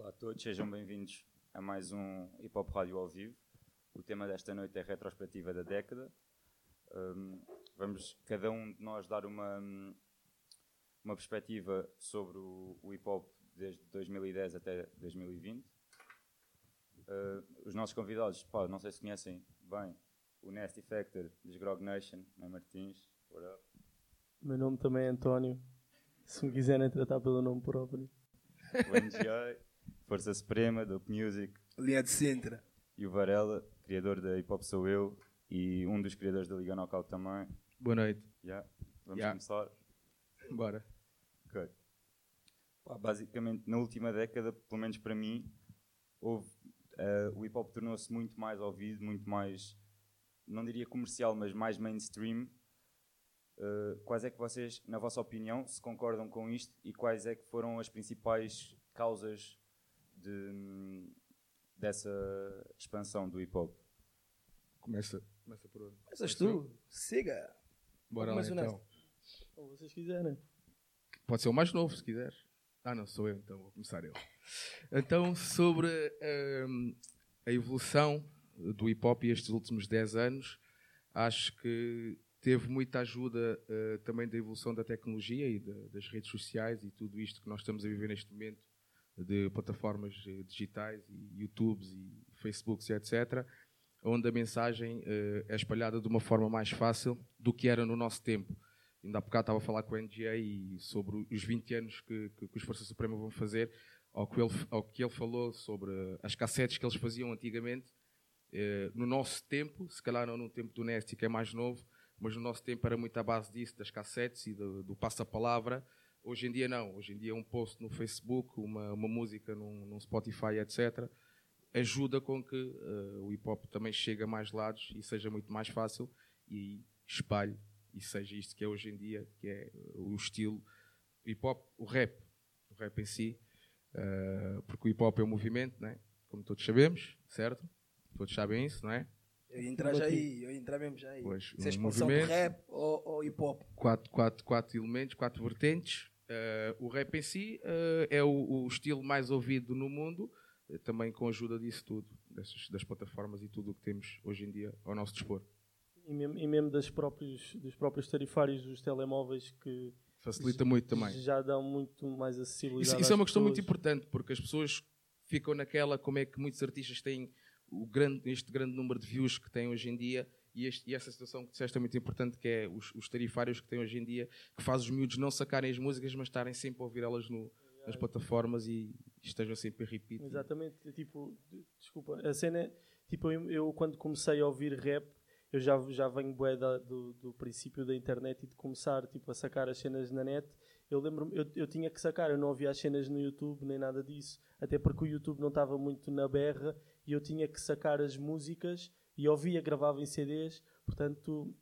Olá a todos, sejam bem-vindos a mais um Hip Hop Rádio ao vivo. O tema desta noite é retrospectiva da década. Um, vamos cada um de nós dar uma, uma perspectiva sobre o, o hip hop desde 2010 até 2020. Uh, os nossos convidados, pá, não sei se conhecem bem, o Nasty Factor, dos Grog Nation, né Martins, what up? Meu nome também é António, se me quiserem tratar pelo nome próprio. O NGI, Força Suprema, Dope Music. Linha de Sintra. E o Varela, criador da Hip Hop Sou Eu e um dos criadores da Liga Knockout também. Boa noite. Yeah. Vamos Yeah. começar? Bora. Ok. Pá, basicamente, na última década, pelo menos para mim, houve, eh, o hip hop tornou-se muito mais ouvido, muito mais, não diria comercial, mas mais mainstream. Eh, quais é que vocês, na vossa opinião, se concordam com isto e quais é que foram as principais causas de, dessa expansão do hip hop? Começa, começa por onde? Começas tu? Siga. Bora lá então. Como vocês quiserem. Pode ser o mais novo, se quiseres. Ah, não, sou eu, então vou começar eu. Então, sobre hum, a evolução do hip hop estes últimos 10 anos, acho que teve muita ajuda eh, também da evolução da tecnologia e da- das redes sociais e tudo isto que nós estamos a viver neste momento de plataformas eh, digitais e YouTubes e Facebooks e etc., onde a mensagem eh, é espalhada de uma forma mais fácil do que era no nosso tempo. Ainda há bocado estava a falar com o NGA sobre os 20 anos que, que, que os Força Suprema vão fazer, ao que, ele, ao que ele falou sobre as cassetes que eles faziam antigamente. Eh, no nosso tempo, se calhar não no tempo do Nasty, que é mais novo, mas no nosso tempo era muito à base disso, das cassetes e do, do passa-palavra. Hoje em dia não. Hoje em dia um post no Facebook, uma, uma música num, num Spotify, etc., ajuda com que eh, o hip hop também chegue a mais lados e seja muito mais fácil e espalhe e seja isto que é hoje em dia, que é o estilo hip hop, o rap, o rap em si, eh, porque o hip hop é um movimento, né? como todos sabemos, certo? Todos sabem isso, não é? Eu ia entrar já aí, eu ia entrar mesmo já aí. Pois, Se é um expansão de movimento. rap ou, ou hip hop. quatro, quatro, quatro elementos, quatro vertentes. Eh, o rap em si eh, é o, o estilo mais ouvido no mundo, eh, também com a ajuda disso tudo, dessas, das plataformas e tudo o que temos hoje em dia ao nosso dispor. E mesmo, e mesmo das próprios, dos próprios tarifários dos telemóveis que Facilita muito também. já dão muito mais acessibilidade. Isso, isso é uma questão muito importante, porque as pessoas ficam naquela como é que muitos artistas têm o grande, este grande número de views que têm hoje em dia e, este- e essa situação que disseste é muito importante, que é os, os tarifários que têm hoje em dia, que faz os miúdos não sacarem as músicas, mas estarem sempre a ouvir elas no- nas plataformas e estejam sempre a repetir. Exatamente, tipo, de- desculpa, a cena é, tipo, eu, eu quando comecei a ouvir rap, eu já, já venho bué da- do, do princípio da internet e de começar, tipo, a sacar as cenas na net, eu lembro-me, eu, eu tinha que sacar, eu não ouvia as cenas no YouTube, nem nada disso, até porque o YouTube não estava muito na berra, e eu tinha que sacar as músicas, e ouvia, gravava em CDs, portanto,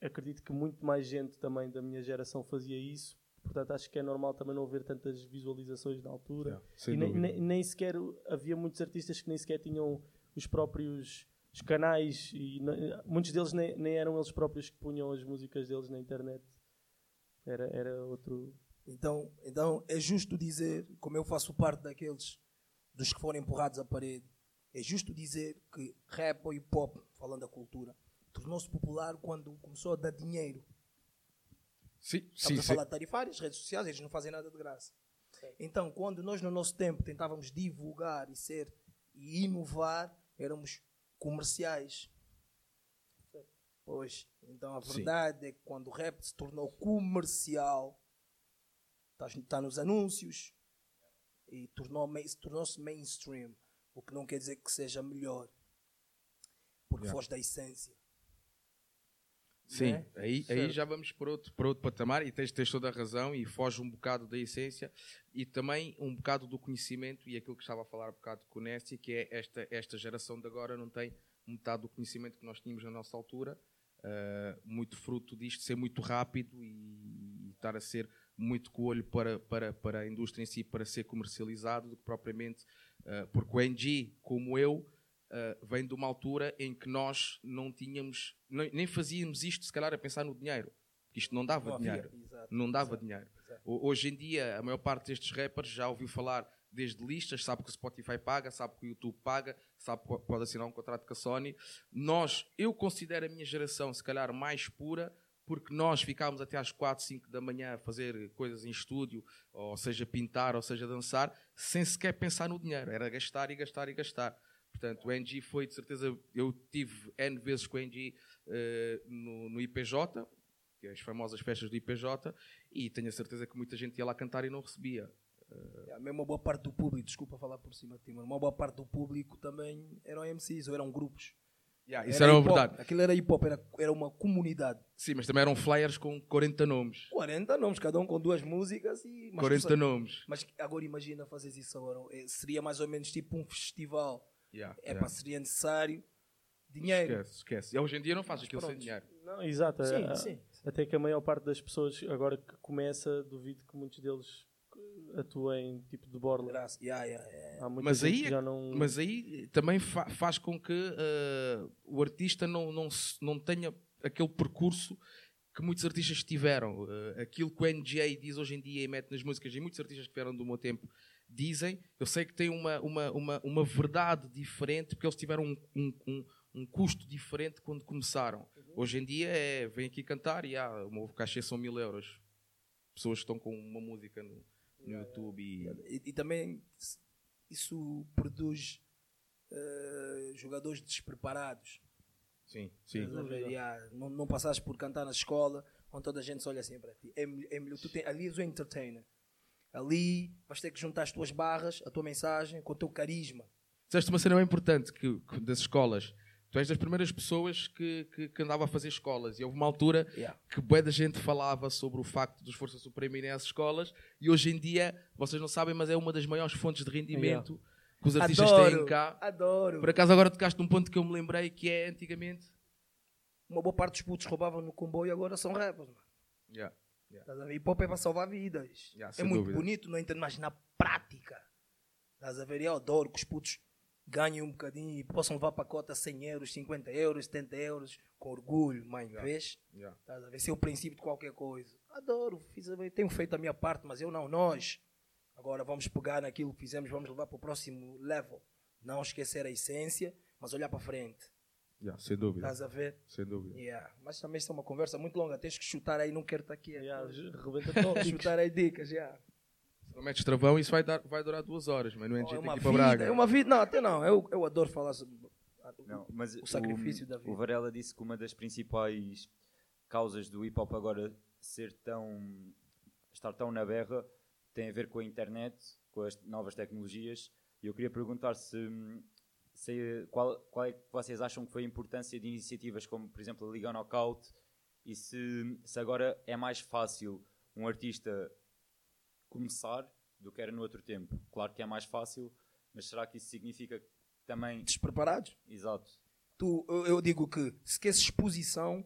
acredito que muito mais gente também da minha geração fazia isso, portanto, acho que é normal também não haver tantas visualizações na altura. E nem, nem- nem sequer havia muitos artistas que nem sequer tinham os próprios os canais e muitos deles nem, nem eram eles próprios que punham as músicas deles na internet. Era, era outro. Então, então é justo dizer, como eu faço parte daqueles dos que foram empurrados à parede, é justo dizer que rap ou hip hop, falando da cultura, tornou-se popular quando começou a dar dinheiro. Sim, Estamos sim, a sim. falar de tarifárias, redes sociais, eles não fazem nada de graça. Então, quando nós no nosso tempo tentávamos divulgar e ser e inovar, éramos comerciais. Pois, então a Sim. verdade é que quando o rap se tornou comercial, está nos anúncios e tornou, tornou-se mainstream, o que não quer dizer que seja melhor, porque Yeah. foge da essência. Sim, né? aí, aí já vamos para outro, para outro patamar e tens, tens toda a razão e foge um bocado da essência e também um bocado do conhecimento e aquilo que estava a falar um bocado com o Nessie, que é esta, esta geração de agora não tem metade do conhecimento que nós tínhamos na nossa altura, ah, muito fruto disto ser muito rápido e, e estar a ser muito com o olho para, para, para a indústria em si, para ser comercializado, do que propriamente, porque o NG, como eu, uh, vem de uma altura em que nós não tínhamos, nem, fazíamos isto, se calhar, a pensar no dinheiro. Porque isto não dava dinheiro. exato, não dava exato, dinheiro. exato. Ho- Hoje em dia, a maior parte destes rappers já ouviu falar desde listas, sabe que o Spotify paga, sabe que o YouTube paga, sabe que pode assinar um contrato com a Sony. Nós, eu considero a minha geração, se calhar, mais pura, porque nós ficámos até às 4, 5 da manhã a fazer coisas em estúdio, ou seja, pintar, ou seja, dançar, sem sequer pensar no dinheiro. Era gastar e gastar e gastar. Portanto, o NG foi, de certeza, eu tive N vezes com o NG uh, no, no IPJ, que é as famosas festas do IPJ, e tenho a certeza que muita gente ia lá cantar e não recebia. Uh... É, mesmo uma boa parte do público, desculpa falar por cima de ti, mas uma boa parte do público também eram MCs ou eram grupos. Yeah, isso era, era verdade. Aquilo era hip hop, era, era uma comunidade. Sim, mas também eram flyers com 40 nomes. 40 nomes, cada um com duas músicas e. 40 nomes. Mas agora imagina fazer isso agora. É, seria mais ou menos tipo um festival. Yeah, é yeah. para seria necessário dinheiro. Esquece, esquece. E hoje em dia não faz aquilo sem dinheiro. Não, exato. Sim, a, sim. Até que a maior parte das pessoas, agora que começa, duvido que muitos deles atuem tipo de borla. Graças. Yeah, yeah, yeah. Mas, aí, não... mas aí também fa faz com que uh, o artista não, não, não tenha aquele percurso que muitos artistas tiveram. Uh, aquilo que o NJ diz hoje em dia e mete nas músicas, e muitos artistas que vieram do meu tempo dizem, eu sei que tem uma, uma, uma, uma verdade diferente, porque eles tiveram um, um, um, um custo diferente quando começaram. Uhum. Hoje em dia é, vem aqui cantar e ah, o meu cachê são mil euros. Pessoas que estão com uma música no, no YouTube. E... E, também isso produz uh, jogadores despreparados. Sim, sim. Não, não passaste por cantar na escola, onde toda a gente se olha assim para ti. É, é melhor, tu tem, ali és o entertainer. Ali vais ter que juntar as tuas barras, a tua mensagem, com o teu carisma. Disseste uma cena bem importante que, que das escolas Tu és das primeiras pessoas que, que, que, andava a fazer escolas. E houve uma altura yeah. que boa da gente falava sobre o facto dos Força Suprema irem às escolas. E hoje em dia, vocês não sabem, mas é uma das maiores fontes de rendimento yeah. que os artistas adoro, têm cá. Adoro. Por acaso agora tocaste num ponto que eu me lembrei que é antigamente. Uma boa parte dos putos roubavam no comboio e agora são rappers, mano. Yeah. Yeah. Hip hop é para salvar vidas. Yeah, é muito dúvida. bonito, não entendo, mas na prática. Estás a ver? Eu adoro que os putos ganhem um bocadinho e possam levar para a cota 100 euros, 50 euros, 70 euros, com orgulho, mãe, yeah. vês? Yeah. Estás a ver? Esse é o princípio de qualquer coisa. Adoro, fiz, tenho feito a minha parte, mas eu não, nós. Agora vamos pegar naquilo que fizemos, vamos levar para o próximo level. Não esquecer a essência, mas olhar para frente. Yeah, sem dúvida. Estás a ver? Sem dúvida. Yeah. Mas também isso é uma conversa muito longa. Tens que chutar aí, não quero estar aqui. Yeah, chutar aí dicas, já. Yeah. Não metes travão, isso vai, dar, vai durar duas horas, mas não é oh, é aqui para Braga. É uma vida, não, até não. Eu, eu adoro falar sobre não, mas o sacrifício o, da vida. O Varela disse que uma das principais causas do hip hop agora ser tão. estar tão na berra tem a ver com a internet, com as novas tecnologias. E eu queria perguntar se. se qual, qual é que vocês acham que foi a importância de iniciativas como, por exemplo, a Liga Knockout e se, se agora é mais fácil um artista começar do que era no outro tempo. Claro que é mais fácil, mas será que isso significa também. Despreparados? Exato. Tu, eu digo que se queres exposição,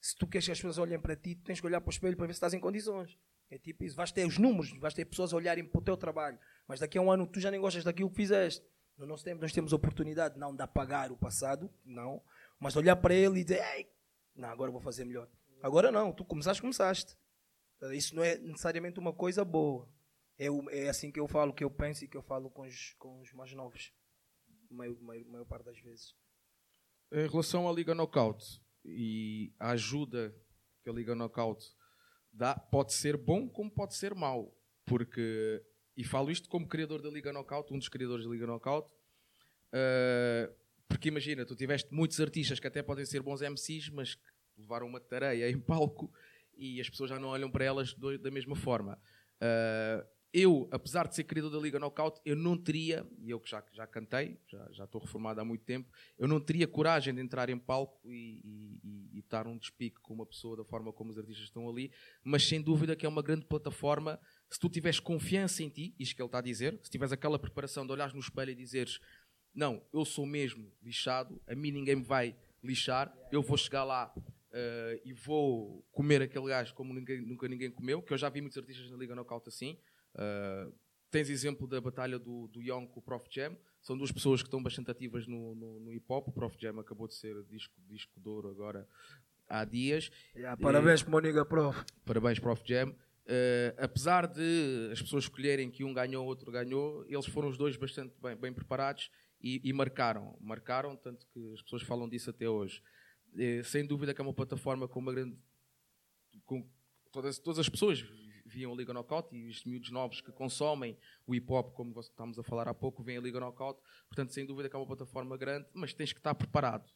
se tu queres que as pessoas olhem para ti, tu tens que olhar para o espelho para ver se estás em condições. É tipo isso. Vais ter os números, vais ter pessoas a olharem para o teu trabalho, mas daqui a um ano tu já nem gostas daquilo que fizeste. No nosso tempo nós temos a oportunidade não de apagar o passado, não, mas de olhar para ele e dizer, Ei, não, agora vou fazer melhor. Agora não, tu começaste, começaste. Isso não é necessariamente uma coisa boa. É, é assim que eu falo, que eu penso e que eu falo com os, com os mais novos, maior, maior, maior parte das vezes. Em relação à Liga Knockout e a ajuda que a Liga Knockout dá, pode ser bom como pode ser mau. Porque, e falo isto como criador da Liga Knockout, um dos criadores da Liga Knockout, uh, porque imagina, tu tiveste muitos artistas que até podem ser bons MCs, mas que levaram uma tareia em palco e as pessoas já não olham para elas do, da mesma forma. Uh, eu, apesar de ser querido da Liga Knockout, eu não teria, e eu que já, já cantei, já, já estou reformado há muito tempo, eu não teria coragem de entrar em palco e, e, e, estar um despique com uma pessoa da forma como os artistas estão ali, mas sem dúvida que é uma grande plataforma. Se tu tiveres confiança em ti, isto que ele está a dizer, se tiveres aquela preparação de olhares no espelho e dizeres não, eu sou mesmo lixado, a mim ninguém me vai lixar, eu vou chegar lá uh, e vou comer aquele gajo como ninguém, nunca ninguém comeu, que eu já vi muitos artistas na Liga Knockout assim. Uh, tens exemplo da batalha do, do Young com o Prof Jam. São duas pessoas que estão bastante ativas no, no, no hip hop. O Prof Jam acabou de ser disco, disco de ouro agora há dias. Yeah, parabéns para o Niga Prof. Parabéns, Prof Jam. Uh, apesar de as pessoas escolherem que um ganhou, outro ganhou, eles foram os dois bastante bem, bem preparados e, e, marcaram. Marcaram, tanto que as pessoas falam disso até hoje. Uh, sem dúvida que é uma plataforma com uma grande. Com todas, todas as pessoas viam a Liga Knockout e os miúdos novos que consomem o hip hop, como estávamos a falar há pouco, vêm a Liga Knockout. Portanto, sem dúvida que é uma plataforma grande, mas tens que estar preparado.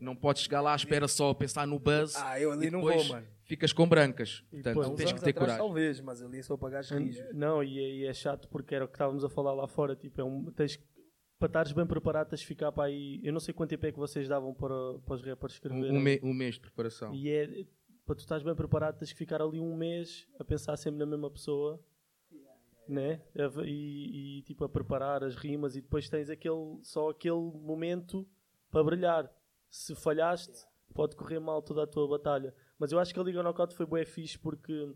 Não podes chegar lá à espera só a pensar no buzz. Ah, eu ali não vou, mano. Ficas com brancas. Portanto, depois, tens que ter atrás, coragem. Talvez, mas ali só pagar os rijos. Não, e é, e é chato porque era o que estávamos a falar lá fora. Tipo, é um, tens, que- para estares bem preparado, tens de ficar para aí. Eu não sei quanto tempo é que vocês davam para, para os rappers escreverem. Um, um, me- um mês de preparação. E é, para tu estás bem preparado, tens que ficar ali um mês a pensar sempre na mesma pessoa. Né? E, e, tipo a preparar as rimas e depois tens aquele, só aquele momento para brilhar. Se falhaste, pode correr mal toda a tua batalha. Mas eu acho que a Liga Knockout foi bué fixe porque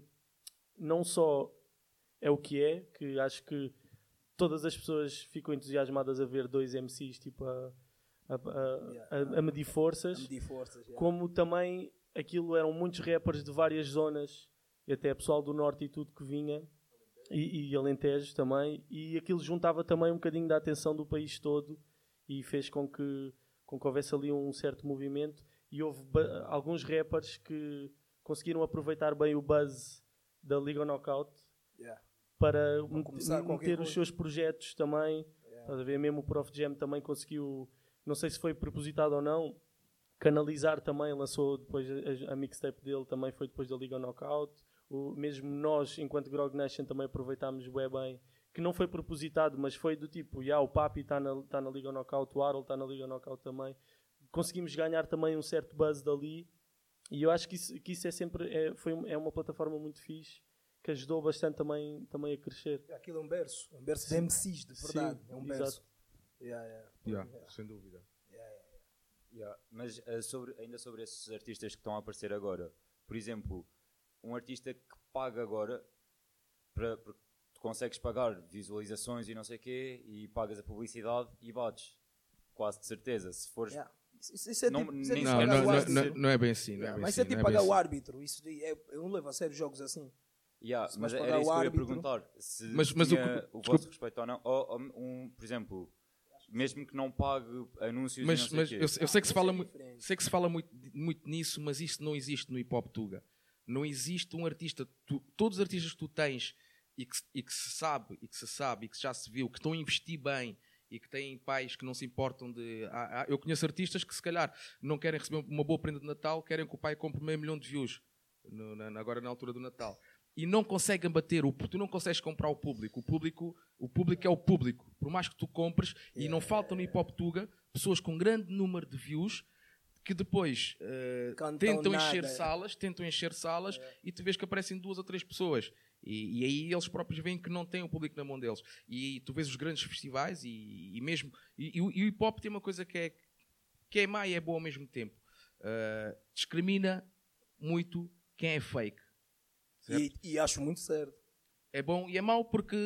não só é o que é, que acho que todas as pessoas ficam entusiasmadas a ver dois MCs tipo a, a, a- a- a medir forças medir forças. yeah. como também aquilo eram muitos rappers de várias zonas e até pessoal do norte e tudo que vinha e, e Alentejo também e aquilo juntava também um bocadinho da atenção do país todo e fez com que, com que houvesse ali um certo movimento e houve alguns rappers que conseguiram aproveitar bem o buzz da Liga Knockout Yeah. Para meter os seus projetos também Estás a ver? Mesmo o Prof Jam também conseguiu, não sei se foi propositado ou não, canalizar também, lançou depois a, a- mixtape dele, também foi depois da Liga Knockout. O, mesmo nós, enquanto Grog Nation, também aproveitámos bué bem, que não foi propositado, mas foi do tipo, já, o Papi está na, tá na Liga Knockout, o Harold está na Liga Knockout também. Conseguimos ganhar também um certo buzz dali, e eu acho que isso, que isso é sempre, é, foi, é uma plataforma muito fixe, que ajudou bastante também, também a crescer. Aquilo é um berço. Um berço de MCs, de verdade. Sim, é um exato. berço. Yeah, yeah. Yeah, sem dúvida. Yeah, Mas eh, sobre- ainda sobre esses artistas que estão a aparecer agora, por exemplo, um artista que paga agora, para, porque tu consegues pagar visualizações e não sei o quê, e pagas a publicidade e bates. Quase de certeza. Se fores. Yeah. Isso, isso é Não- tipo, isso é tipo Não, pagar não, o não, árbitro. não, não é bem assim. Não é bem Mas assim, é tipo é pagar bem o assim. árbitro. Isso de- é, eu não levo a sério jogos assim. Yeah, Se mas era isso o que eu ia árbitro- perguntar. Se Mas- mas o tinha o, desculpa. vosso respeito ou não. Ou, ou um, por exemplo, mesmo que não pague anúncios Mas, e não sei mas eu, eu sei que se fala, é sei que se fala muito, muito nisso, mas isso não existe no hip hop Tuga. Não existe um artista. tu- todos os artistas que tu tens e que, se- e que se sabe, e que se sabe, e que já se viu, que estão a investir bem e que têm pais que não se importam de. há- há- eu conheço artistas que se calhar não querem receber uma boa prenda de Natal, querem que o pai compre meio milhão de views no- na- agora na altura do Natal. E não conseguem bater, o, tu não consegues comprar o público. O público, o público é o público. Por mais que tu compres, e não faltam no hip hop Tuga pessoas com grande número de views que depois Cantam tentam nada. encher salas, tentam encher salas e tu vês que aparecem duas ou três pessoas. E, e aí eles próprios veem que não têm o público na mão deles. E tu vês os grandes festivais e, e mesmo. O e o hip hop tem uma coisa que é, que é má e é boa ao mesmo tempo. Uh, discrimina muito quem é fake. E, e acho muito certo. É bom e é mau porque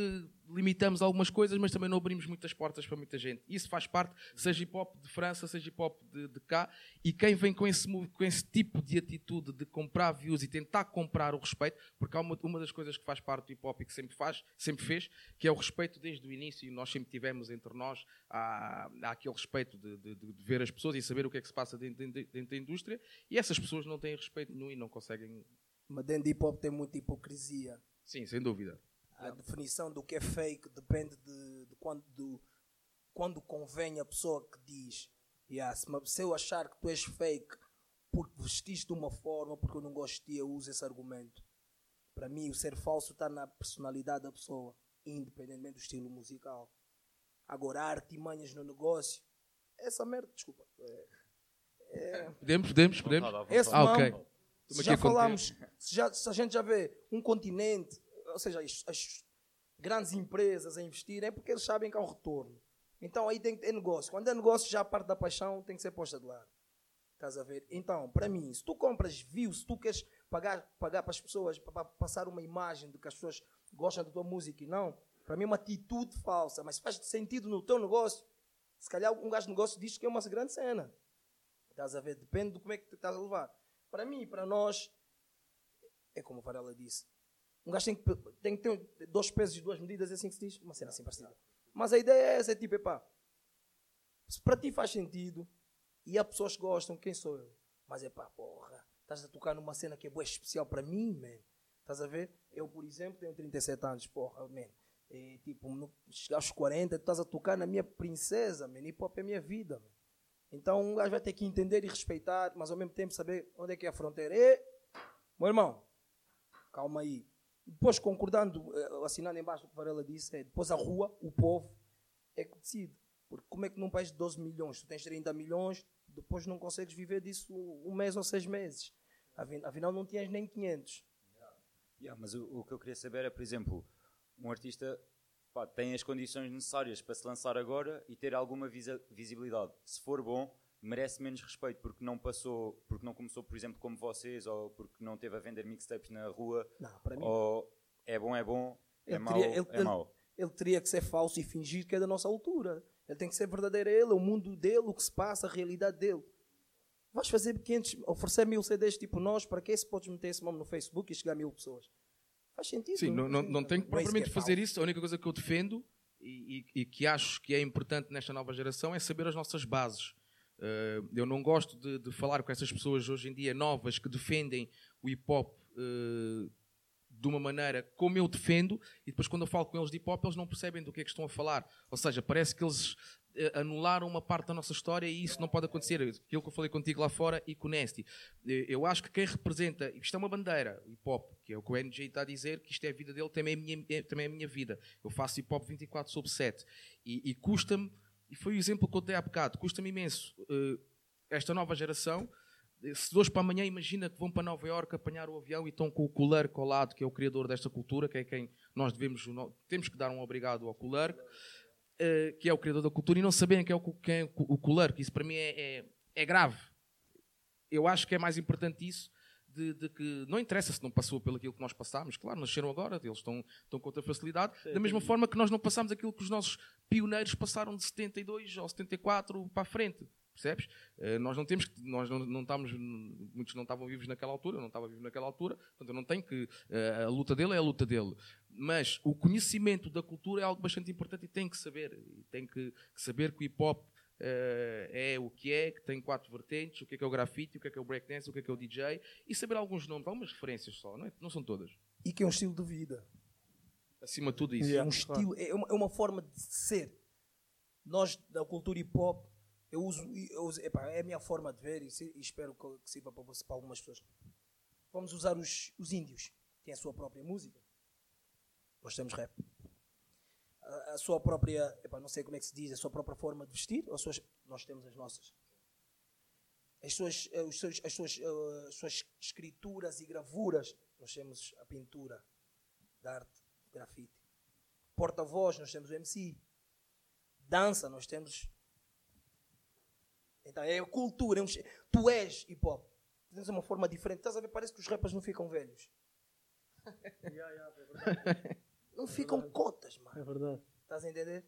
limitamos algumas coisas, mas também não abrimos muitas portas para muita gente. Isso faz parte, seja hip hop de França, seja hip hop de, de cá, e quem vem com esse, com esse tipo de atitude de comprar views e tentar comprar o respeito, porque há uma, uma das coisas que faz parte do hip hop e que sempre faz, sempre fez, que é o respeito desde o início, e nós sempre tivemos entre nós, há, há aquele respeito de, de- de ver as pessoas e saber o que é que se passa dentro, dentro- dentro da indústria, e essas pessoas não têm respeito nenhum e não conseguem. Mas dentro de hip hop tem muita hipocrisia. Sim, sem dúvida. A definição do que é fake depende de, de quando, do- quando convém a pessoa que diz. Yeah, se, me- se eu achar que tu és fake porque vestiste de uma forma, porque eu não gosto de ti, eu uso esse argumento. Para mim, o ser falso está na personalidade da pessoa, independentemente do estilo musical. Agora, artimanhas no negócio, essa merda, desculpa. é- Podemos, podemos, podemos. À esse. Ah, ok. Se já falamos, se, já- se a gente já vê um continente, ou seja, as, as grandes empresas a investir, é porque eles sabem que há um retorno. Então aí tem que ter negócio. Quando é negócio, já a parte da paixão tem que ser posta de lado. Estás a ver? Então, para mim, se tu compras views, se tu queres pagar, pagar para as pessoas, para, para passar uma imagem de que as pessoas gostam da tua música e não, para mim é uma atitude falsa, mas faz sentido no teu negócio. Se calhar um gajo de negócio diz que é uma grande cena. Estás a ver? Depende do como é que tu estás a levar. Para mim, para nós, é como a Varela disse, Um gajo tem que, tem que ter dois pesos e duas medidas, é assim que se diz? Uma cena assim parecida. Mas a ideia é essa, é tipo, epá, se para ti faz sentido e há pessoas que gostam, quem sou eu? Mas é pá, porra, estás a tocar numa cena que é boa especial para mim, man. Estás a ver? Eu, por exemplo, tenho 37 anos, porra, man. E, tipo, chegar aos 40, tu estás a tocar na minha princesa, man. Hip hop é minha vida, man. Então um gajo vai ter que entender e respeitar, mas ao mesmo tempo saber onde é que é a fronteira. E, meu irmão, calma aí. Depois, concordando, eh, assinando embaixo o que Varela disse, é depois a rua, o povo, é que decide. Porque como é que num país de 12 milhões, tu tens 30 milhões, depois não consegues viver disso um mês ou seis meses. Afinal, não tinhas nem 500. Yeah, mas o, o, que eu queria saber é, por exemplo, um artista pá, tem as condições necessárias para se lançar agora e ter alguma visibilidade. Se for bom, merece menos respeito porque não passou, porque não começou, por exemplo, como vocês, ou porque não teve a vender mixtapes na rua. Não, para mim. Ou é bom, é bom, é mau, é ele, mau. Ele, ele teria que ser falso e fingir que é da nossa altura. Ele tem que ser verdadeiro a ele, o mundo dele, o que se passa, a realidade dele. Vais fazer 500, oferecer mil CDs tipo nós, para que se podes meter esse nome no Facebook e chegar a mil pessoas? Faz sentido. Sim, não, não, não tem que propriamente fazer isso. A única coisa que eu defendo e, e, e, que acho que é importante nesta nova geração é saber as nossas bases. Uh, eu não gosto de, de, falar com essas pessoas hoje em dia novas que defendem o hip hop uh, de uma maneira como eu defendo, e depois quando eu falo com eles de hip hop, eles não percebem do que é que estão a falar. Ou seja, parece que eles eh, anularam uma parte da nossa história e isso não pode acontecer. Aquilo que eu falei contigo lá fora e com o Nesty. Eh, eu acho que quem representa, isto é uma bandeira, hip hop, que é o que o NJ está a dizer, que isto é a vida dele, também é a minha, é, também é a minha vida. Eu faço hip hop 24 sobre 7 e, e custa-me, e foi o exemplo que eu dei há bocado, custa-me imenso uh, esta nova geração se de hoje para amanhã imagina que vão para Nova Iorque apanhar o avião e estão com o Kulerk colado, que é o criador desta cultura, que é quem nós devemos, temos que dar um obrigado ao Kulerk, eh, que é o criador da cultura, e não saberem quem é o, quem é o Kulerk. Isso para mim é, é, é, grave. Eu acho que é mais importante isso de, de, que não interessa se não passou pelo aquilo que nós passámos, claro, nasceram agora, eles estão, estão com outra facilidade, Sim, da mesma forma que nós não passámos aquilo que os nossos pioneiros passaram de 72 ou 74 para a frente. Percebes? Uh, nós não temos que, nós não, não estamos, muitos não estavam vivos naquela altura, eu não estava vivo naquela altura, portanto eu não tenho que, uh, a luta dele é a luta dele. Mas o conhecimento da cultura é algo bastante importante e tem que saber, tem que, saber que o hip hop uh, é o que é, que tem quatro vertentes, o que é, que é o grafite, o que é, que é o breakdance, o que é, que é o DJ, e saber alguns nomes, algumas referências só, não, é? não são todas. E que é um estilo de vida. Acima de tudo isso. É um estilo, é uma, é uma forma de ser. Nós, da cultura hip hop, eu uso, eu uso epa, é a minha forma de ver e, e espero que sirva para, você, para algumas pessoas. Vamos usar os, os índios, têm a sua própria música. Nós temos rap. A, a sua própria, epa, não sei como é que se diz, a sua própria forma de vestir, ou suas, nós temos as nossas. As suas, eh, as, suas, uh, as suas escrituras e gravuras, nós temos a pintura, da arte, grafite. Porta-voz, nós temos o MC. Dança, nós temos então é cultura. É um... Tu és hip hop. Tens uma forma diferente. Estás a ver? Parece que os rappers não ficam velhos. yeah, yeah, é verdade. Não é ficam verdade. cotas, mano. É verdade. Estás a entender?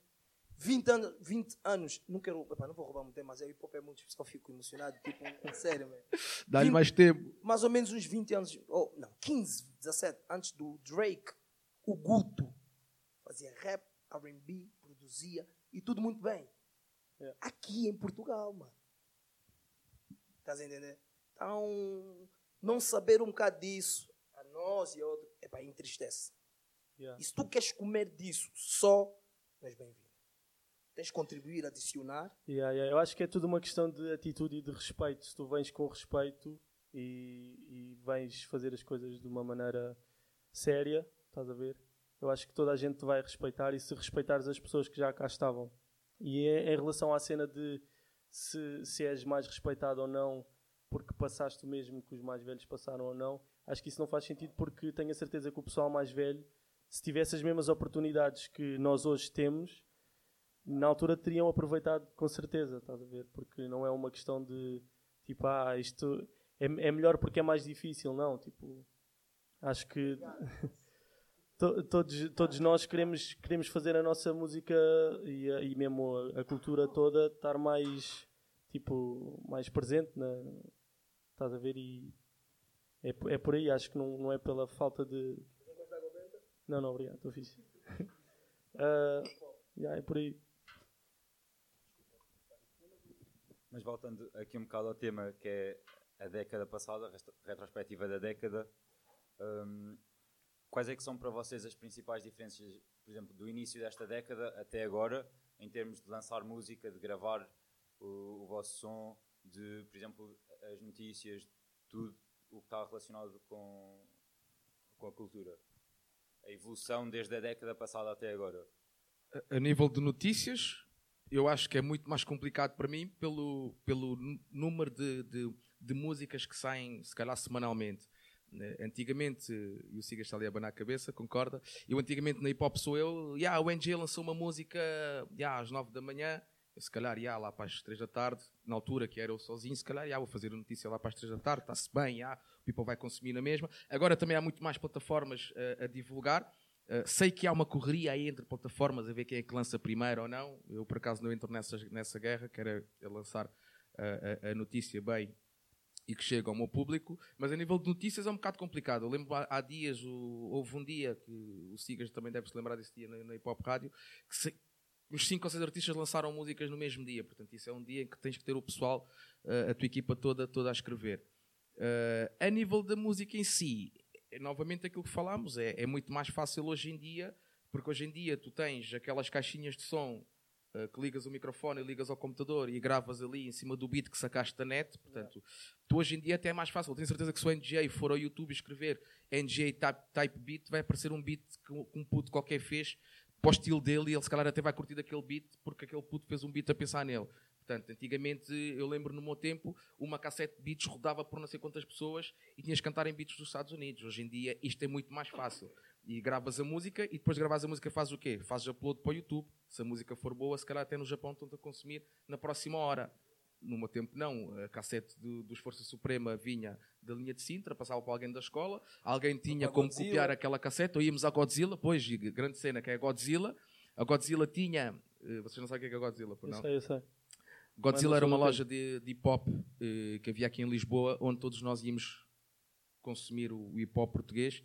20 anos, 20 anos, não quero, epa, não vou roubar muito tempo, mas é hip hop é muito especial, fico emocionado, tipo, em sério, mano. Dá-lhe mais tempo. Mais ou menos uns 20 anos, ou não, 15, 17, antes do Drake, o Guto fazia rap, R&B, produzia, e tudo muito bem. Yeah. Aqui em Portugal, mano. Estás a entender? Então, não saber um bocado disso, a nós e a outros, é para entristece. Yeah. E se tu queres comer disso só, és bem-vindo. Tens de contribuir, adicionar. Yeah, yeah. Eu acho que é tudo uma questão de atitude e de respeito. Se tu vens com respeito e, e vens fazer as coisas de uma maneira séria, estás a ver? Eu acho que toda a gente te vai respeitar e se respeitares as pessoas que já cá estavam. E é, em relação à cena de se, se és mais respeitado ou não porque passaste o mesmo que os mais velhos passaram ou não, acho que isso não faz sentido porque tenho a certeza que o pessoal mais velho, se tivesse as mesmas oportunidades que nós hoje temos, na altura teriam aproveitado com certeza, estás a ver? Porque não é uma questão de tipo, ah, isto é, é melhor porque é mais difícil, não. Tipo, acho que todos, todos nós queremos, queremos fazer a nossa música e, e mesmo a, a, cultura toda estar mais tipo mais presente na, estás a ver e é, é por aí, acho que não, não é pela falta de Não, não, obrigado, estou fixe. uh, yeah, é por aí. Mas voltando aqui um bocado ao tema que é a década passada, a retrospectiva da década, um, quais é que são para vocês as principais diferenças, por exemplo, do início desta década até agora, em termos de lançar música, de gravar o, o vosso som, de, por exemplo, as notícias, tudo o que está relacionado com, com a cultura? A evolução desde a década passada até agora. A, a nível de notícias, eu acho que é muito mais complicado para mim pelo, pelo número de, de, de músicas que saem, se calhar, semanalmente. Né, antigamente, e o Siga está ali a abanar a cabeça, concorda? Eu antigamente na hip hop sou eu, yeah, o NG lançou uma música yeah, às 9 da manhã, eu, se calhar ia lá para as 3 da tarde, na altura que era eu sozinho, se calhar ia, vou fazer a notícia lá para as 3 da tarde, está-se bem, yeah, o people vai consumir na mesma. Agora também há muito mais plataformas uh, a divulgar. Uh, sei que há uma correria aí entre plataformas a ver quem é que lança primeiro ou não. Eu, por acaso, não entro nessa, nessa guerra, quero é, lançar uh, a, a, notícia bem e que chega ao meu público, mas a nível de notícias é um bocado complicado. Eu lembro há, dias, o, houve um dia, que o Sigas também deve se lembrar desse dia na, na Hip Hop Rádio, que se, os cinco ou seis artistas lançaram músicas no mesmo dia. Portanto, isso é um dia em que tens que ter o pessoal, uh, a tua equipa toda, toda a escrever. Uh, a nível da música em si, é novamente aquilo que falámos, é, é muito mais fácil hoje em dia, porque hoje em dia tu tens aquelas caixinhas de som que ligas o microfone, ligas ao computador e gravas ali em cima do beat que sacaste da net. Portanto, tu hoje em dia até é mais fácil. Tenho certeza que se o NJ for ao YouTube escrever NJ type, type beat, vai aparecer um beat que um puto qualquer fez para o estilo dele e ele se calhar até vai curtir daquele beat porque aquele puto fez um beat a pensar nele. Portanto, antigamente, eu lembro no meu tempo, uma cassete de beats rodava por não sei quantas pessoas e tinhas que cantar em beats dos Estados Unidos. Hoje em dia, isto é muito mais fácil e gravas a música e depois de gravares a música fazes o quê? Fazes upload para o YouTube. Se a música for boa, se calhar até no Japão estão a consumir na próxima hora. No meu tempo não, a cassete do, dos Força Suprema vinha da linha de Sintra, passava para alguém da escola, alguém tinha como Godzilla. copiar aquela cassete, ou íamos à Godzilla, pois, grande cena que é a Godzilla. A Godzilla tinha, eh, vocês não sabem o que é, a Godzilla, por não? Eu sei, eu sei. Godzilla era uma loja de, de hip hop eh, que havia aqui em Lisboa, onde todos nós íamos consumir o hip hop português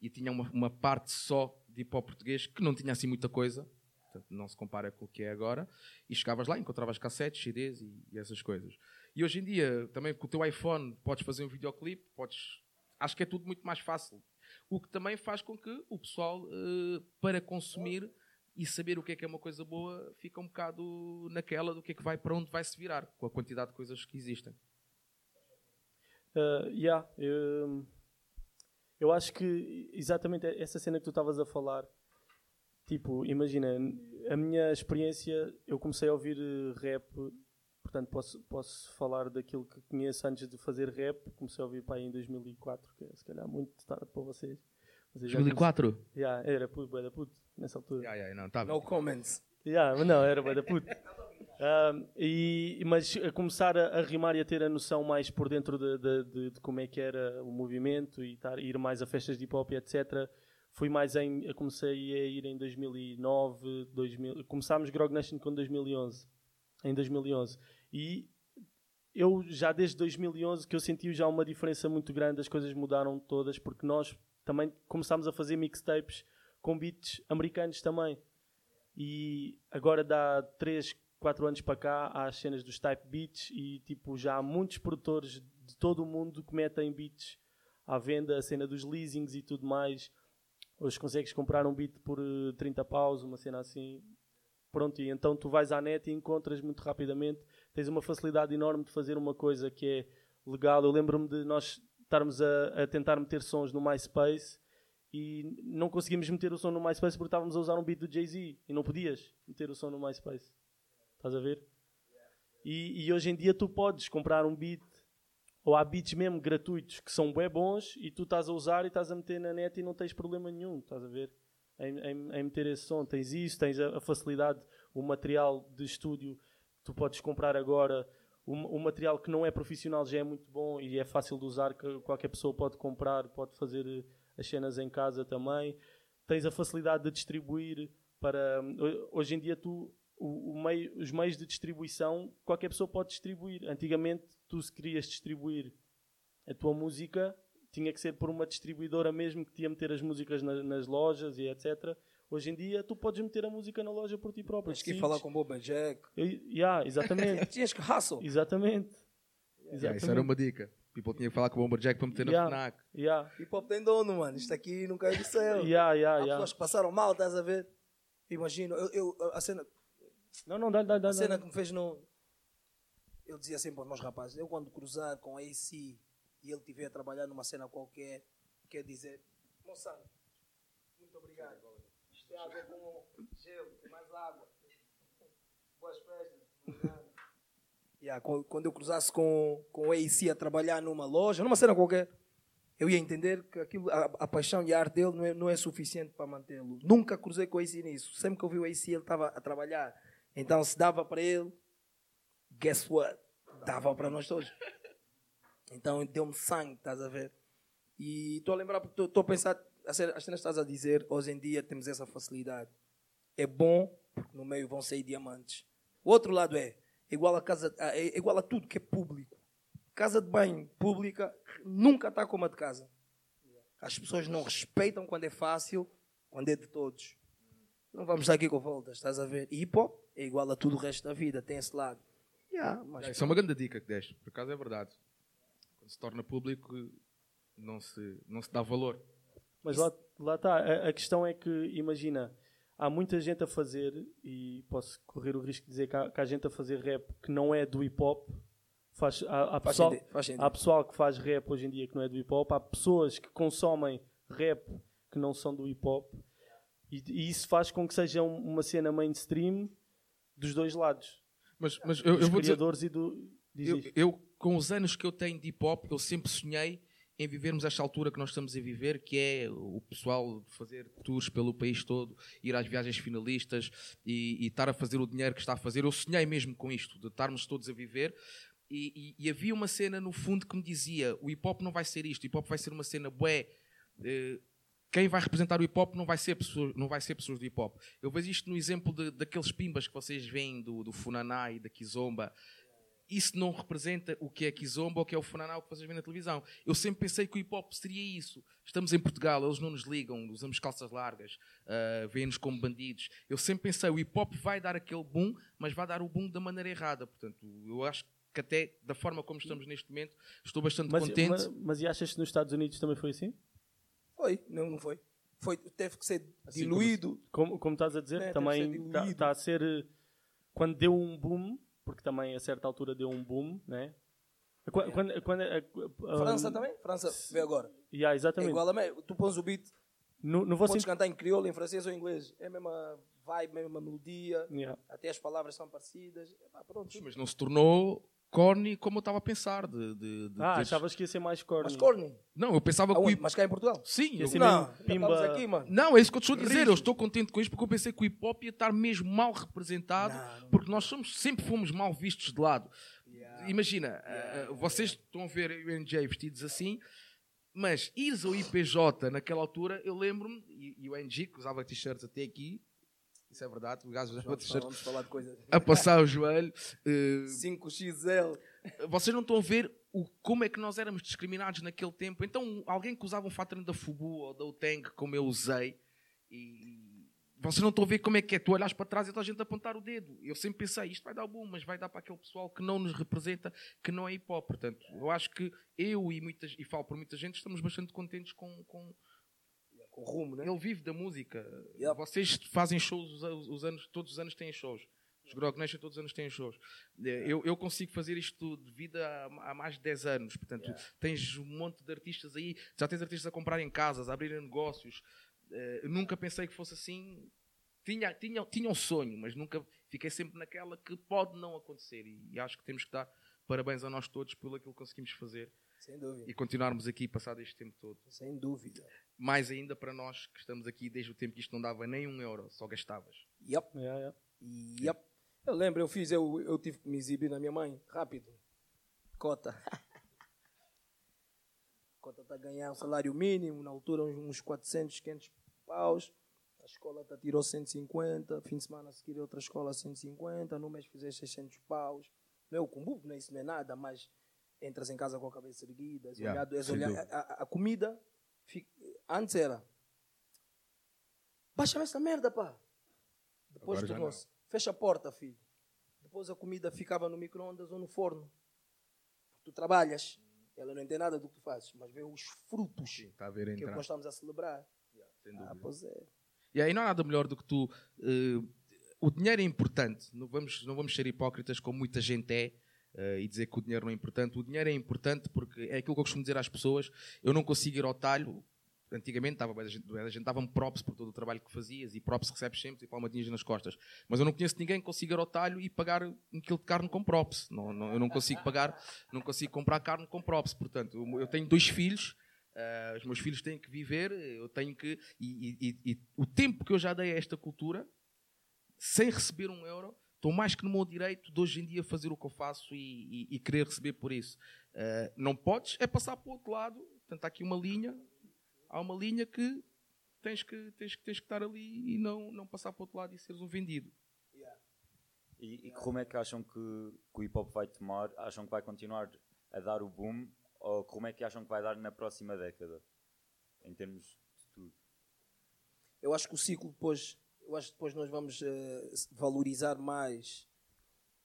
e tinha uma, uma parte só de hip hop português que não tinha assim muita coisa, portanto, não se compara com o que é agora, e chegavas lá, encontravas cassetes, CDs e, e, essas coisas. E hoje em dia, também com o teu iPhone, podes fazer um videoclipe, podes... acho que é tudo muito mais fácil. O que também faz com que o pessoal, uh, para consumir e saber o que é que é uma coisa boa, fica um bocado naquela do que é que vai, para onde vai se virar, com a quantidade de coisas que existem. Uh, yeah, eu, eu acho que exatamente essa cena que tu estavas a falar, tipo, imagina, a minha experiência, eu comecei a ouvir eh, rap, portanto posso, posso falar daquilo que conheço antes de fazer rap, comecei a ouvir para aí em 2004, que é se calhar muito tarde para vocês. vocês 2004? Já yeah, era puto, da puto, nessa altura. Yeah, yeah, não, tá no comments. Yeah, não, era bué da puto. Uh, e, mas a começar a, a, rimar e a ter a noção mais por dentro de, de, de, de como é que era o movimento e tar, ir mais a festas de hip hop, etc. Fui mais em. comecei a ir em 2009, 2000, começámos Grog Nation com 2011. Em 2011. E eu já desde 2011 que eu senti já uma diferença muito grande, as coisas mudaram todas, porque nós também começámos a fazer mixtapes com beats americanos também. E agora dá 3, 4 anos para cá há as cenas dos type beats e tipo já há muitos produtores de todo o mundo que metem beats à venda, a cena dos leasings e tudo mais. Hoje consegues comprar um beat por 30 eh, paus, uma cena assim. Pronto, e então tu vais à net e encontras muito rapidamente. Tens uma facilidade enorme de fazer uma coisa que é legal. Eu lembro-me de nós estarmos a, a tentar meter sons no MySpace e não conseguimos meter o som no MySpace porque estávamos a usar um beat do Jay-Z e não podias meter o som no MySpace. Estás a ver? E, e, hoje em dia tu podes comprar um beat, ou há beats mesmo gratuitos que são bem bons e tu estás a usar e estás a meter na net e não tens problema nenhum, estás a ver? Em, em, em meter esse som. Tens isso, tens a, a, facilidade, o material de estúdio tu podes comprar agora. O, o, material que não é profissional já é muito bom e é fácil de usar, que qualquer pessoa pode comprar, pode fazer eh, as cenas em casa também. Tens a facilidade de distribuir para. Hoje em dia tu o, o meio, os meios de distribuição, qualquer pessoa pode distribuir. Antigamente, tu se querias distribuir a tua música, tinha que ser por uma distribuidora mesmo que tinha meter as músicas na- nas lojas e etc. Hoje em dia tu podes meter a música na loja por ti próprio. Tens que ir falar com o Boba Jack. Eu- yeah, exatamente. Tinhas que hustle. exatamente. Yeah, isso era uma dica. People tinha que falar com o Bomberjack para meter Yeah. na FNAC. Yeah, Hip hop tem dono, mano. Isto aqui não caiu do céu. yeah, Há yeah, yeah. pessoas que passaram mal, estás a ver? Imagino, eu, eu- a cena, Não, não, dá, dá, dá. a cena dá. que me fez no. Eu dizia sempre aos meus rapazes: eu quando cruzar com a AC e ele estiver a trabalhar numa cena qualquer, quer dizer, moçada, muito obrigado. Isto é água com gelo, tem mais água. Boas festas. obrigado. Yeah, qu- quando eu cruzasse com, com o AC a trabalhar numa loja, numa cena qualquer, eu ia entender que aquilo, a, a paixão e a arte dele não é, não é suficiente para mantê-lo. Nunca cruzei com o AC nisso. Sempre que eu vi o AC, ele estava a trabalhar. Então, se dava para ele, guess what? Dava para nós todos. Então, deu-me sangue, estás a ver? E estou a lembrar, porque estou a pensar, as cenas que estás a dizer, hoje em dia temos essa facilidade. É bom, porque no meio vão sair diamantes. O outro lado é, igual a, casa, é igual a tudo que é público. Casa de banho pública nunca está como a de casa. As pessoas não respeitam quando é fácil, quando é de todos. Não vamos estar aqui com voltas, estás a ver? E hip hop é igual a tudo o resto da vida, tem esse lado. Yeah, mas Isso é uma grande dica que deste. Por acaso é verdade. Quando se torna público, não se, não se dá valor. Mas lá, lá está. A, a questão é que, imagina, há muita gente a fazer, e posso correr o risco de dizer que há, que há gente a fazer rap que não é do hip hop. Faz, há, há faz pessoal, sentido, faz sentido. há pessoal que faz rap hoje em dia que não é do hip hop, há pessoas que consomem rap que não são do hip hop, e, e isso faz com que seja um- uma cena mainstream dos dois lados, Mas, mas eu, dos eu vou dizer, criadores e do. eu, eu, com os anos que eu tenho de hip hop, eu sempre sonhei em vivermos esta altura que nós estamos a viver, que é o pessoal fazer tours pelo país todo, ir às viagens finalistas e, e estar a fazer o dinheiro que está a fazer. Eu sonhei mesmo com isto, de estarmos todos a viver. E, e- e havia uma cena no fundo que me dizia: o hip hop não vai ser isto, o hip hop vai ser uma cena bué. eh, quem vai representar o hip hop não vai ser pessoas, não vai ser pessoas do hip hop. Eu vejo isto no exemplo de- daqueles pimbas que vocês veem do, do Funaná e da Kizomba. Isso não representa o que é Kizomba ou o que é o Funaná, o que vocês veem na televisão. Eu sempre pensei que o hip hop seria isso. Estamos em Portugal, eles não nos ligam, usamos calças largas, uh, veem-nos como bandidos. Eu sempre pensei, o hip hop vai dar aquele boom, mas vai dar o boom da maneira errada. Portanto, eu acho que até da forma como estamos neste momento, estou bastante Mas, contente. mas, mas e achas que nos Estados Unidos também foi assim? Foi, não, não foi. foi. Teve que ser Assim diluído. Como, como estás a dizer, É, também está a ser. Quando deu um boom, porque também a certa altura deu um boom, né? Quando, quando, quando, a- a- França um, também? França, vê agora. Yeah, É exatamente. igual a mim. Tu pões o beat, no, no podes cantar em crioulo, em francês ou em inglês. É a mesma vibe, a mesma melodia. Yeah. Até as palavras são parecidas. Epá, pronto. Sim, mas não se tornou corny como eu estava a pensar. De, de, de Ah, teres- achavas que ia ser mais corny. Mas corny. Não, eu pensava que o Aonde? hip Mas cá em Portugal? Sim, eu- Assim não, pimba- aqui, mano. Não, é isso que eu te estou a dizer. Rígido. Eu estou contente com isto porque eu pensei que o hip hop ia estar mesmo mal representado, Não, não. porque nós somos, sempre fomos mal vistos de lado. Imagina, ah, ah, vocês estão a ver o NJ vestidos assim, mas ires ao IPJ naquela altura, eu lembro-me, e, e o NG que usava t-shirts até aqui, isso é verdade, o gajo Vamos, t-shirts vamos falar de coisas. a passar o joelho. eh, 5XL. vocês não estão a ver o, como é que nós éramos discriminados naquele tempo. Então, alguém que usava um fato da Fubu ou da Uteng, como eu usei, e vocês não estão a ver como é que é. Tu olhas para trás e toda a gente a apontar o dedo. Eu sempre pensei, isto vai dar bom, mas vai dar para aquele pessoal que não nos representa, que não é hip hop. Portanto, eu acho que eu e, muitas, e falo por muita gente, estamos bastante contentes com. com Com rumo, né? ele vive da música. Yep. Vocês fazem shows os, os- os anos, todos os anos têm shows. Os Grog Nation todos os anos têm shows. Eh, Eu, eu consigo fazer isto devido a, a mais de 10 anos. Portanto, tens um monte de artistas aí, já tens artistas a comprarem casas, a abrirem negócios. Eh, eu nunca pensei que fosse assim. Tinha, tinha, tinha um sonho, mas nunca fiquei sempre naquela que pode não acontecer. E, e acho que temos que dar parabéns a nós todos pelo aquilo que conseguimos fazer Sem dúvida. e continuarmos aqui passado este tempo todo Sem dúvida. Mais ainda para nós que estamos aqui desde o tempo que isto não dava nem um euro, só gastavas. Yep. Yeah, yeah. Yep. Eu lembro, eu fiz, eu, eu tive que me exibir na minha mãe, rápido. Cota. Cota está a ganhar um salário mínimo, na altura uns 400, 500 paus. A escola está tirou 150, fim de semana a seguir outra escola 150, no mês fizer 600 paus. Não é o combo, não é isso não é nada, mas entras em casa com a cabeça erguida, és Yeah, olhado, és olhado. A, a- a comida, antes era, baixa essa merda, pá. Depois Agora já tornou-se, fecha a porta, filho. Depois a comida ficava no micro-ondas ou no forno. Tu trabalhas, ela não entende nada do que tu fazes, mas vê os frutos a ver que é entrar. nós estamos a celebrar. Sem Ah, pois é. E aí não há nada melhor do que tu. eh, o dinheiro é importante. Não vamos, não vamos ser hipócritas como muita gente é eh, e dizer que o dinheiro não é importante. O dinheiro é importante porque é aquilo que eu costumo dizer às pessoas. Eu não consigo ir ao talho. Antigamente dava, a gente, a gente dava-me props por todo o trabalho que fazias e props recebes sempre e palmadinhas nas costas. Mas eu não conheço ninguém que consiga ir ao talho e pagar um quilo de carne com props. Não, não- eu não consigo pagar, não consigo comprar carne com props. Portanto, eu, tenho dois filhos. Uh, os meus filhos têm que viver, eu tenho que. E, e- e- e o tempo que eu já dei a esta cultura, sem receber um euro, estou mais que no meu direito de hoje em dia fazer o que eu faço e, e- e querer receber por isso. Uh, não podes, é passar para o outro lado. Portanto, há aqui uma linha, há uma linha que tens que, tens, que- tens que estar ali e não, não passar para o outro lado e seres um vendido. E, e que rumo é que acham que, que o hip hop vai tomar? Acham que vai continuar a dar o boom? Ou que rumo é que acham que vai dar na próxima década? Em termos de tudo. Eu acho que o ciclo depois, eu acho que depois nós vamos eh, valorizar mais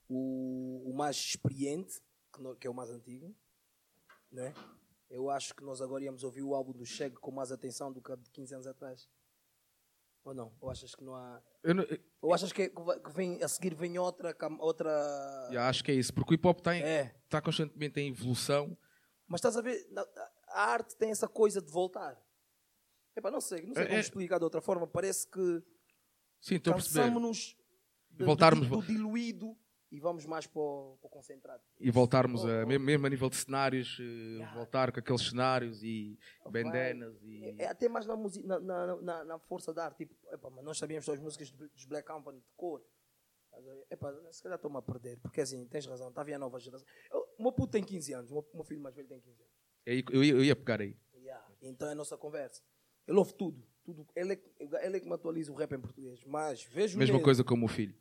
o, o mais experiente, que, no- que é o mais antigo, né? Eu acho que nós agora íamos ouvir o álbum do Cheg com mais atenção do que de 15 anos atrás. Ou não? Ou achas que não há. Eu, não- eu- Ou achas que, que vem, a seguir vem outra. outra... eu acho que é isso, porque o hip hop está, É. está constantemente em evolução. Mas estás a ver, a arte tem essa coisa de voltar. Epá, não sei, não sei É- como é- explicar de outra forma. Parece que Sim, estou a perceber. de- voltarmos- do, do diluído e vamos mais para o, para o concentrado. E voltarmos, Oh, a, oh. mesmo, mesmo a nível de cenários, eh, Yeah. voltar com aqueles cenários e Vai. bandanas e... É, é até mais na, musi- na, na, na, força da arte. Tipo, epá, mas nós sabíamos todas as músicas dos Black Company de cor. Estás a ver? Epá, se calhar estou-me a perder, porque assim, tens razão, está a vir a nova geração. Eu- O meu puto tem 15 anos, o meu, filho mais velho tem 15 anos. É Eu ia, eu ia pegar aí. Yeah. Então é a nossa conversa. Ele ouve tudo. tudo. Ele, é, que- ele é que me atualiza o rap em português. Mas vejo Mesma nele, coisa como o filho.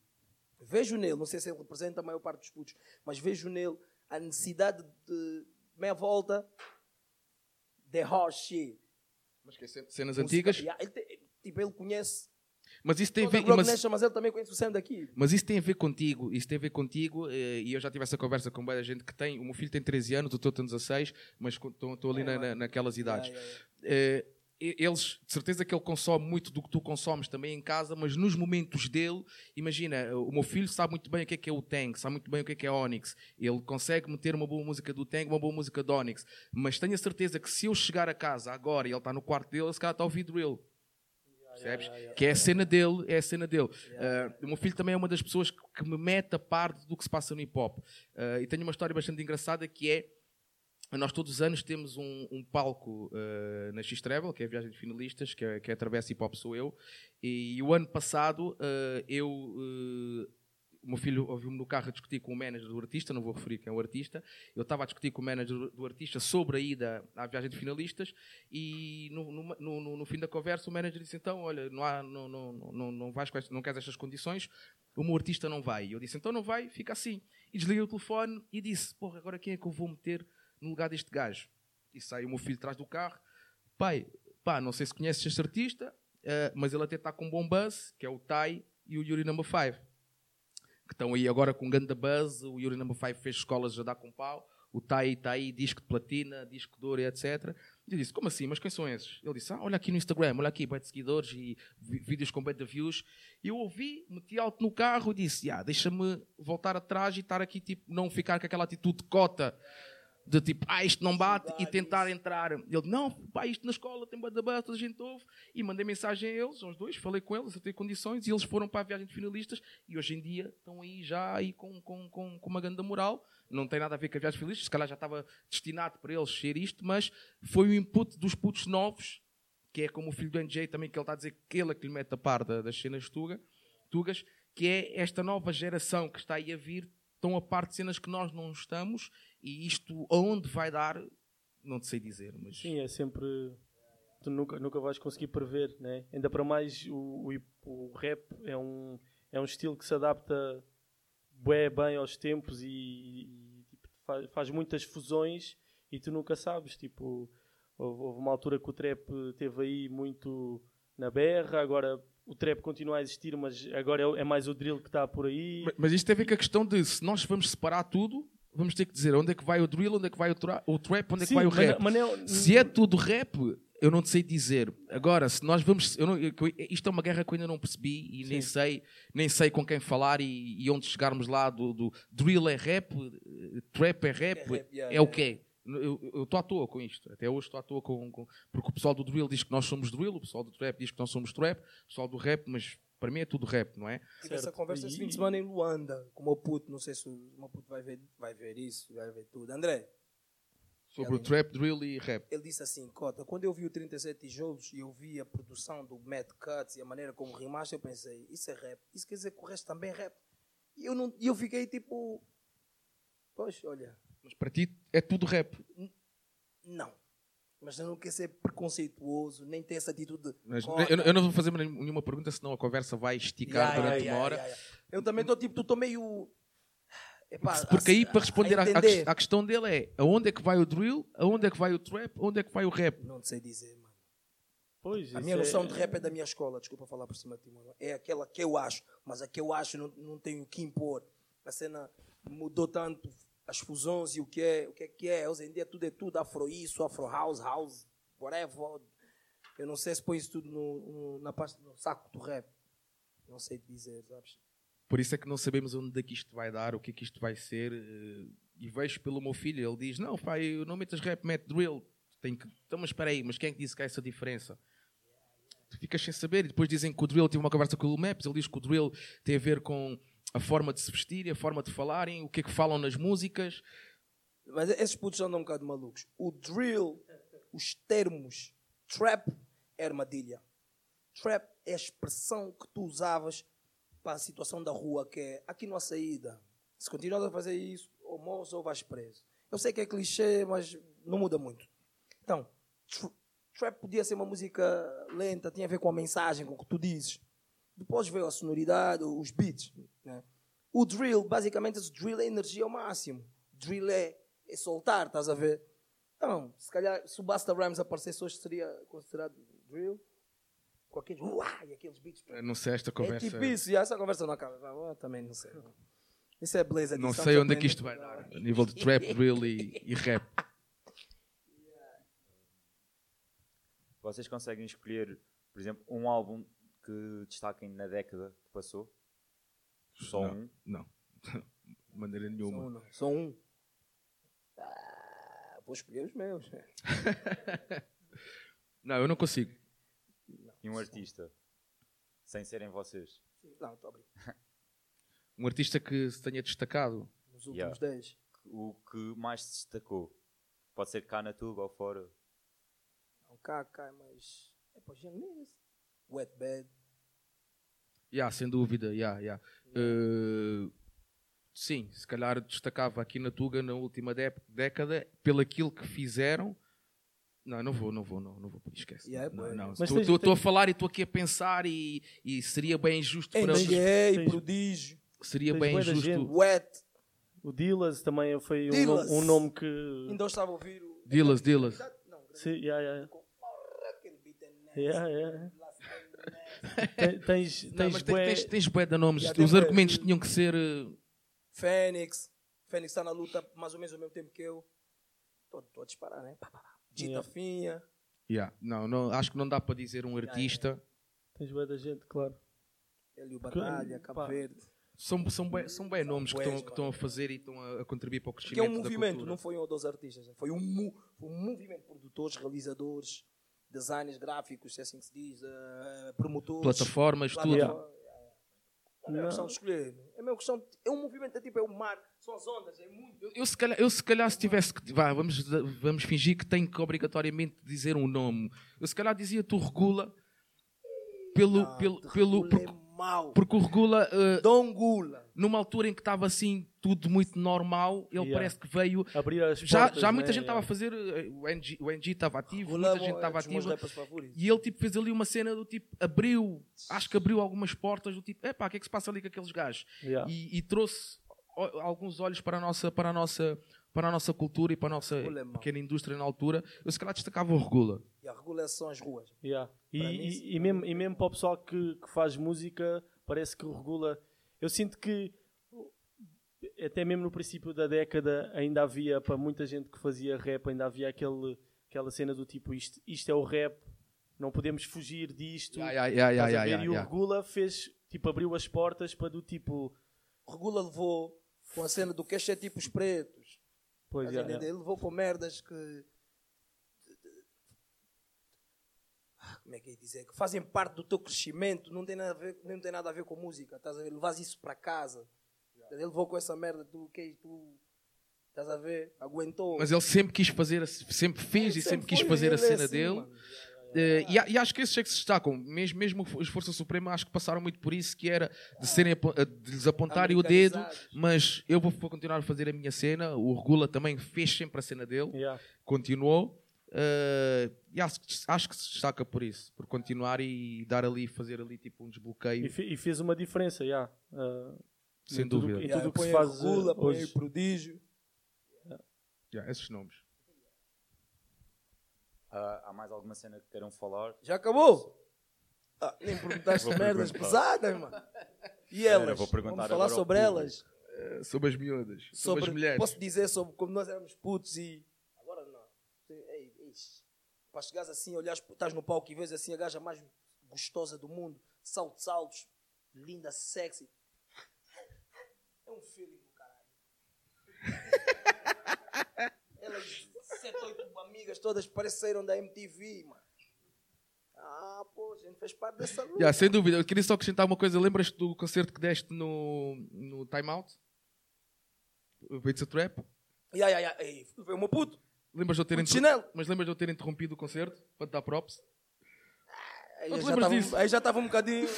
Vejo nele, não sei se ele representa a maior parte dos putos, mas vejo nele a necessidade de meia volta de shit. Mas que é cenas Música- antigas. Yeah, ele tipo, ele conhece Mas isso tem a ver... Mas, Nation, mas ele também conhece o Sam daqui. mas isso tem a ver contigo. Isso tem a ver contigo. eh, E eu já tive essa conversa com muita gente que tem... O meu filho tem 13 anos, o teu tem 16, mas estou ali É, na- naquelas idades. Yeah, yeah, Eh, eles, de certeza que ele consome muito do que tu consomes também em casa, mas nos momentos dele, imagina, o meu filho sabe muito bem o que é que é o Tang, sabe muito bem o que é que é Onyx, ele consegue meter uma boa música do Tang, uma boa música do Onyx, mas tenho a certeza que se eu chegar a casa agora e ele está no quarto dele, esse cara está a ouvir drill. Percebes? Que é a cena dele, é a cena dele. Ah, o meu filho também é uma das pessoas que, me mete a parte do que se passa no hip hop. Ah, e tenho uma história bastante engraçada que é nós todos os anos temos um, um palco eh, na X-Travel, que é a viagem de finalistas, que é, que é a Travessa Hip Hop Sou Eu. E, o ano passado eh, eu. eh, o meu filho ouviu-me no carro a discutir com o manager do artista, não vou referir quem é o artista. Eu estava a discutir com o manager do, artista sobre a ida à viagem de finalistas e no, no, no- no- fim da conversa o manager disse: Então, olha, não, há, não, não, não, não, vais com não queres estas condições, o meu artista não vai. E eu disse: Então não vai, fica assim. E desliguei o telefone e disse: Porra, agora quem é que eu vou meter no lugar deste gajo? E sai o meu filho atrás do carro: Pai, pá, não sei se conheces este artista, eh, mas ele até está com um bom buzz, que é o Tai e o Yuri Number 5 que estão aí agora com um grande buzz. O Yuri Number 5 fez escolas a dar com pau. O Tai está aí, disco de platina, disco de ouro etc. E eu disse, como assim? Mas quem são esses? Ele disse, ah, olha aqui no Instagram, olha aqui, de seguidores e vídeos com de views. E eu ouvi, meti alto no carro e disse, ah, deixa-me voltar atrás e estar aqui, tipo, não ficar com aquela atitude de cota de tipo, ah, isto não bate e tentar entrar. Ele, não, pá, isto na escola tem toda a gente ouve. E mandei mensagem a eles, aos dois, falei com eles, acertei condições e eles foram para a viagem de finalistas e hoje em dia estão aí já aí com, com, com, com uma grande moral. Não tem nada a ver com a viagem de finalistas, se calhar já estava destinado para eles ser isto, mas foi o input dos putos novos, que é como o filho do NJ também, que ele está a dizer que ele é que lhe mete a par da- das cenas tuga, tugas, que é esta nova geração que está aí a vir, estão a par de cenas que nós não estamos e isto aonde vai dar, não te sei dizer, mas Sim, é sempre. Tu nunca, nunca vais conseguir prever, né? Ainda para mais o, o, o rap é um, é um estilo que se adapta bué bem aos tempos e, e, tipo, faz, faz muitas fusões e tu nunca sabes. Tipo, houve, houve uma altura que o trap teve aí muito na berra, agora o trap continua a existir, mas agora é, é mais o drill que está por aí. Mas- Mas isto tem a ver com a questão de se nós vamos separar tudo, vamos ter que dizer onde é que vai o drill, onde é que vai o, tra- o trap, onde é que Sim, vai o mas rap. mas não- Se é tudo rap, eu não te sei dizer. Agora, se nós vamos. eu não- eu- isto é uma guerra que eu ainda não percebi e nem sei, nem sei com quem falar e, e onde chegarmos lá do, do drill é rap, trap é rap, É rap, yeah, é o quê? Eu eu estou à toa com isto. Até hoje estou à toa com, com- Porque o pessoal do drill diz que nós somos drill, o pessoal do trap diz que nós somos trap, o pessoal do rap, mas para mim é tudo rap, não é? Tive essa conversa esse E- fim de semana em Luanda, com o meu puto. Não sei se o meu puto vai ver, vai ver isso, vai ver tudo. André, Sobre o trap, drill e rap. ele disse assim: Cota, quando eu vi o 37 tijolos e eu vi a produção do Mad Cuts e a maneira como rimaste, eu pensei: isso é rap. Isso quer dizer que o resto também é rap. E eu, não, e eu fiquei tipo: Pois, olha, Mas para ti é tudo rap. não. Mas eu não quero ser preconceituoso, nem ter essa atitude de. Mas "Cota, eu, eu não vou fazer nenhuma pergunta, senão a conversa vai esticar ya, durante ya, uma hora. ya, ya. Eu também estou tipo, estou meio. Epá, Porque a- aí, para responder à, questão dele, é aonde é que vai o drill, aonde é que vai o trap, aonde é que vai o rap. Não sei dizer, mano. Pois, A isso minha é- noção de rap é da minha escola, desculpa falar por cima de ti, mano. É aquela que eu acho, mas a que eu acho não, não tenho o que impor. A cena mudou tanto, as fusões e o que é, o que é que é. Hoje em dia tudo é tudo, afro isso, afro house, house, whatever. Eu não sei se põe isso tudo no, no- na pasta, no saco do rap. Não sei dizer, sabes? Por isso é que não sabemos onde é que isto vai dar, o que é que isto vai ser. eh, E vejo pelo meu filho, ele diz: Não, pai, não metas rap, mete drill. Tem que... Então, mas espera aí, mas quem é que disse que há essa diferença? Tu ficas sem saber. E depois dizem que o drill, tive uma conversa com o Maps, ele diz que o drill tem a ver com a forma de se vestir, a forma de falarem, o que é que falam nas músicas. Mas esses putos andam um bocado malucos. O drill, os termos, trap é armadilha. Trap é a expressão que tu usavas para a situação da rua, que é aqui não há saída. Se continuas a fazer isso, ou morres ou vais preso. Eu sei que é clichê, mas não muda muito. Então, tr- trap podia ser uma música lenta, tinha a ver com a mensagem, com o que tu dizes. Depois veio a sonoridade, os beats. Né? O drill, basicamente, o drill é energia ao máximo. Drill é, é soltar, estás a ver? Então, se calhar, se o Basta Rhymes aparecesse hoje, seria considerado drill? Com aqueles uá, e aqueles beats. Eu Não sei, esta É conversa. tipo isso, e essa conversa não acaba. Ah, também não sei. Isso é beleza. Não sei onde é que isto vai dar. A nível de trap, drill e, e rap. Vocês conseguem escolher, por exemplo, um álbum que destaquem na década que passou? Só Não. um? Não. De maneira Só nenhuma. um, não. Só um. Ah, vou escolher os meus. Não, eu não consigo. E um artista? Sem serem vocês? Não, estou a brincar. Um artista que se tenha destacado. Nos últimos Yeah. 10. O que mais se destacou? Pode ser cá na Tuga ou fora? Não, cá, cá, mas. É para Janese. Wet Bed. Yeah, sem dúvida, yeah, yeah. Uh, sim, se calhar destacava aqui na Tuga na última dé- década pelo aquilo que fizeram. Não, não vou, não vou, não, não vou, esquece. Yeah, não, não. Estou a falar e estou aqui a pensar e, e seria bem injusto para tens- NGA, tens- Prodígio. seria tens bem injusto. Wet. O Dillas também foi um, nome, um nome que. Ainda estava a ouvir o. Dillas, Dillas. Não, Sim, yeah, yeah. beat é. Yeah, yeah. Tens, Não, tens, mas bué- tens, bué de nomes. Yeah, Os bué. argumentos tinham que ser. uh, Fênix. Fênix está na luta mais ou menos ao mesmo tempo que eu. Estou a disparar, né? Dita Yeah. Finha. yeah, não, não, acho que não dá para dizer um artista. tens bué da gente, claro. Hélio Batalha, Cabo. Verde. São, são, bem, são bem nomes que estão, que estão a fazer e estão a, a contribuir para o Porque é crescimento um movimento, não foi um ou dois artistas. né? Foi um, um movimento de produtores, realizadores, designers gráficos, se é assim que se diz, eh, promotores. Plataformas, tudo. plataforma- É uma Não. questão de escolher. É uma questão. de- É um movimento, é tipo, é o mar, são as ondas, é muito. Eu, eu se calhar, eu se calhar se tivesse que. Vá, vamos, vamos fingir que tenho que obrigatoriamente dizer um nome. Eu se calhar dizia tu regula pelo. Ah, pelo, pelo porque, é mau. porque o regula, eh, Dom Gula. Numa altura em que estava assim tudo muito normal, ele Yeah. parece que veio. Abrir as Já, portas, já muita né? gente estava a fazer. eh, O NG, o NG estava ativo, Regula muita gente estava ativa. E ele tipo, fez ali uma cena do tipo, abriu, acho que abriu algumas portas do tipo, epá, o que é que se passa ali com aqueles gajos? Yeah. E, e trouxe alguns olhos para a nossa, para a nossa, para a nossa cultura e para a nossa Regula pequena indústria na altura, eu se calhar destacava o Regula. E a regulação as ruas. Yeah. E, e- mim, e mesmo, e mesmo para o pessoal que, que faz música, parece que regula. Eu sinto que, até mesmo no princípio da década, ainda havia, para muita gente que fazia rap, ainda havia aquele, aquela cena do tipo: isto, isto é o rap, não podemos fugir disto. Estás a ya, ver? ya, e o regula fez, tipo, abriu as portas para do tipo. Regula levou com a cena do que é tipo os pretos. Pois, yeah, entender? yeah. Ele levou com merdas que. Ah, Como é que é dizer? Que fazem parte do teu crescimento, não tem nada a ver, não tem nada a ver com música. Estás a ver? Levas isso para casa. Ele levou com essa merda, tu, que, tu estás a ver? Aguentou. Mas ele sempre quis fazer, a- sempre fez e sempre quis fazer a ele é cena assim, dele. mano. Eh, e, e acho que esses é que se destacam. Mesmo, mesmo os Força Suprema, acho que passaram muito por isso, que era de, serem, eh, de lhes apontarem o dedo, mas eu vou, vou continuar a fazer a minha cena. O Regula também fez sempre a cena dele, Yeah. continuou. Eh, e acho, que- acho que se destaca por isso, por continuar e dar ali, fazer ali tipo um desbloqueio, E, fe- e fez uma diferença, yeah. Ah, sem em tudo- dúvida. em Yeah, tudo que põe se faz Regula, eh, põe hoje. prodígio. Yeah, esses nomes. Ah, há mais alguma cena que queiram falar? Já acabou? Ah, nem perguntaste merdas pesadas, mano. E elas? vou perguntar Vamos falar sobre elas. Eh, sobre as miúdas, sobre, sobre, as mulheres. Posso dizer sobre como nós éramos putos e. Ei, para chegares assim, olhares, estás no palco e vês assim a gaja mais gostosa do mundo, saltos altos, linda, sexy. É um feeling do caralho. Elas, sete, oito amigas, todas pareceram da MTV, mano. Ah, pô, a gente fez parte dessa luta. Yeah, sem dúvida. Eu queria só acrescentar uma coisa. Lembras-te do concerto que deste no, no Time Out? O Beats a Trap? Ya, ya, ya. Ei, foi o meu puto. Lembras de eu ter inter-. Mas lembras de eu ter interrompido o concerto para te dar props? Aí Não eu te já lembras tava- disso? Aí já estava um bocadinho.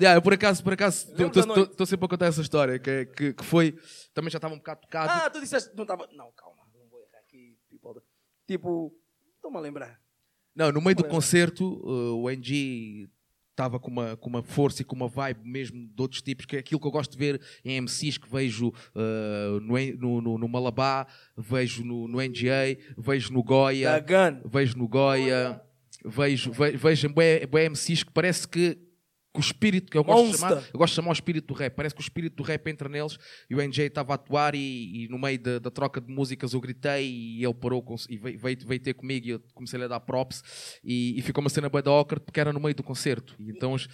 Yeah, eu por acaso, por acaso, estou sempre a contar essa história, que, que, que foi, também já estava um bocado tocado. Ah, tu disseste. Não estava. Não, calma, não vou errar aqui. people. Tipo, estou-me a lembrar. Não, no meio do concerto, uh, o NG estava com uma, com uma força e com uma vibe mesmo de outros tipos, que é aquilo que eu gosto de ver em MCs que vejo uh, no, no, no, Malabá, vejo no, no NGA, vejo no Goya. Vejo no Goya, vejo, ve- vejo em MCs que parece que o espírito, que eu gosto, de Monster. chamar, eu gosto de chamar o espírito do rap, parece que o espírito do rap entra neles e o NJ estava a atuar e, e no meio da, da troca de músicas eu gritei e ele parou com- e veio, veio, veio ter comigo e eu comecei a dar props e, e ficou uma cena bué da awkward porque era no meio do concerto. E então as,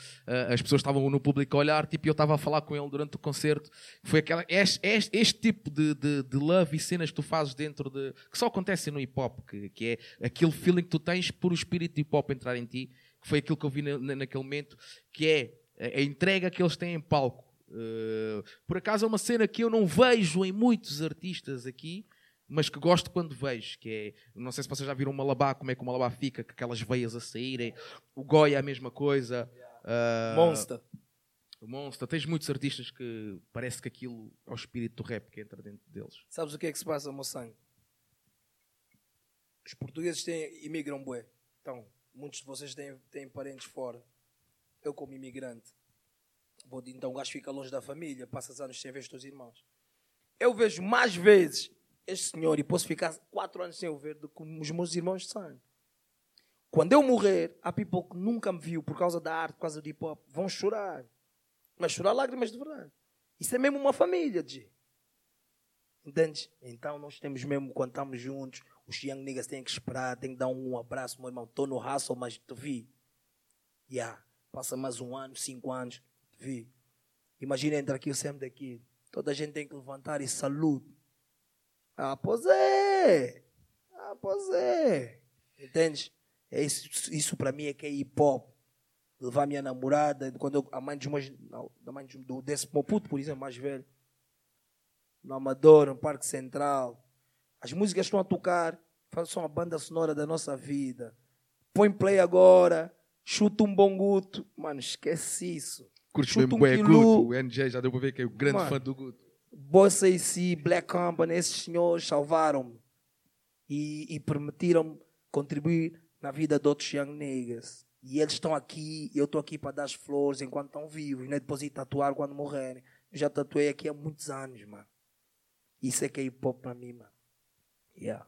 as pessoas estavam no público a olhar tipo, e eu estava a falar com ele durante o concerto. Foi aquela, este, este, este tipo de, de, de love e cenas que tu fazes dentro de que só acontecem no hip hop que, que é aquele feeling que tu tens por o espírito de hip hop entrar em ti que foi aquilo que eu vi na- na- naquele momento que é a, a entrega que eles têm em palco Uh, por acaso é uma cena que eu não vejo em muitos artistas aqui mas que gosto quando vejo, que é, não sei se vocês já viram o Malabá, como é que o Malabá fica, com aquelas veias a saírem, o Goya é a mesma coisa, uh, Monster. o Monster, tens muitos artistas que parece que aquilo é o espírito do rap que entra dentro deles. Sabes o que é que se passa, sangue? Os portugueses têm, imigram bué. Então, muitos de vocês têm, têm parentes fora. Eu, como imigrante, vou, então o gajo fica longe da família, passas anos sem ver os teus irmãos. Eu vejo mais vezes este senhor e posso ficar quatro anos sem o ver do que os meus irmãos de sangue. Quando eu morrer, há people que nunca me viu por causa da arte, por causa do hip hop, vão chorar. Mas chorar lágrimas de verdade. Isso é mesmo uma família, G. Entendes? Então nós temos mesmo, quando estamos juntos, os young niggas têm que esperar, têm que dar um abraço, meu irmão. Estou no hustle, mas te vi. Yeah. Passa mais um ano, cinco anos, te vi. Imagina entrar aqui o Sam daqui. Toda a gente tem que levantar e saludo. Ah, pois é. Ah, pois é. Entendes? É isso, isso para mim é que é hip hop. Levar minha namorada, quando eu, a mãe dos meus, não, da mãe do, desse meu puto, por exemplo, mais velho, no Amador, no Parque Central. As músicas estão a tocar, são a banda sonora da nossa vida. Põe play agora, chuta um bom guto. Mano, esquece isso. Curtes Chuta mesmo um quilu. Guto, o NJ já deu para ver que é o grande Mano. fã do Guto. Bossa AC, Black Company, esses senhores salvaram-me e, e permitiram-me contribuir na vida de outros young niggas. E eles estão aqui, e eu estou aqui para dar as flores enquanto estão vivos, né? depois ir tatuar quando morrerem. Eu já tatuei aqui há muitos anos, mano. Isso é que é hip hop para mim, mano. Yeah.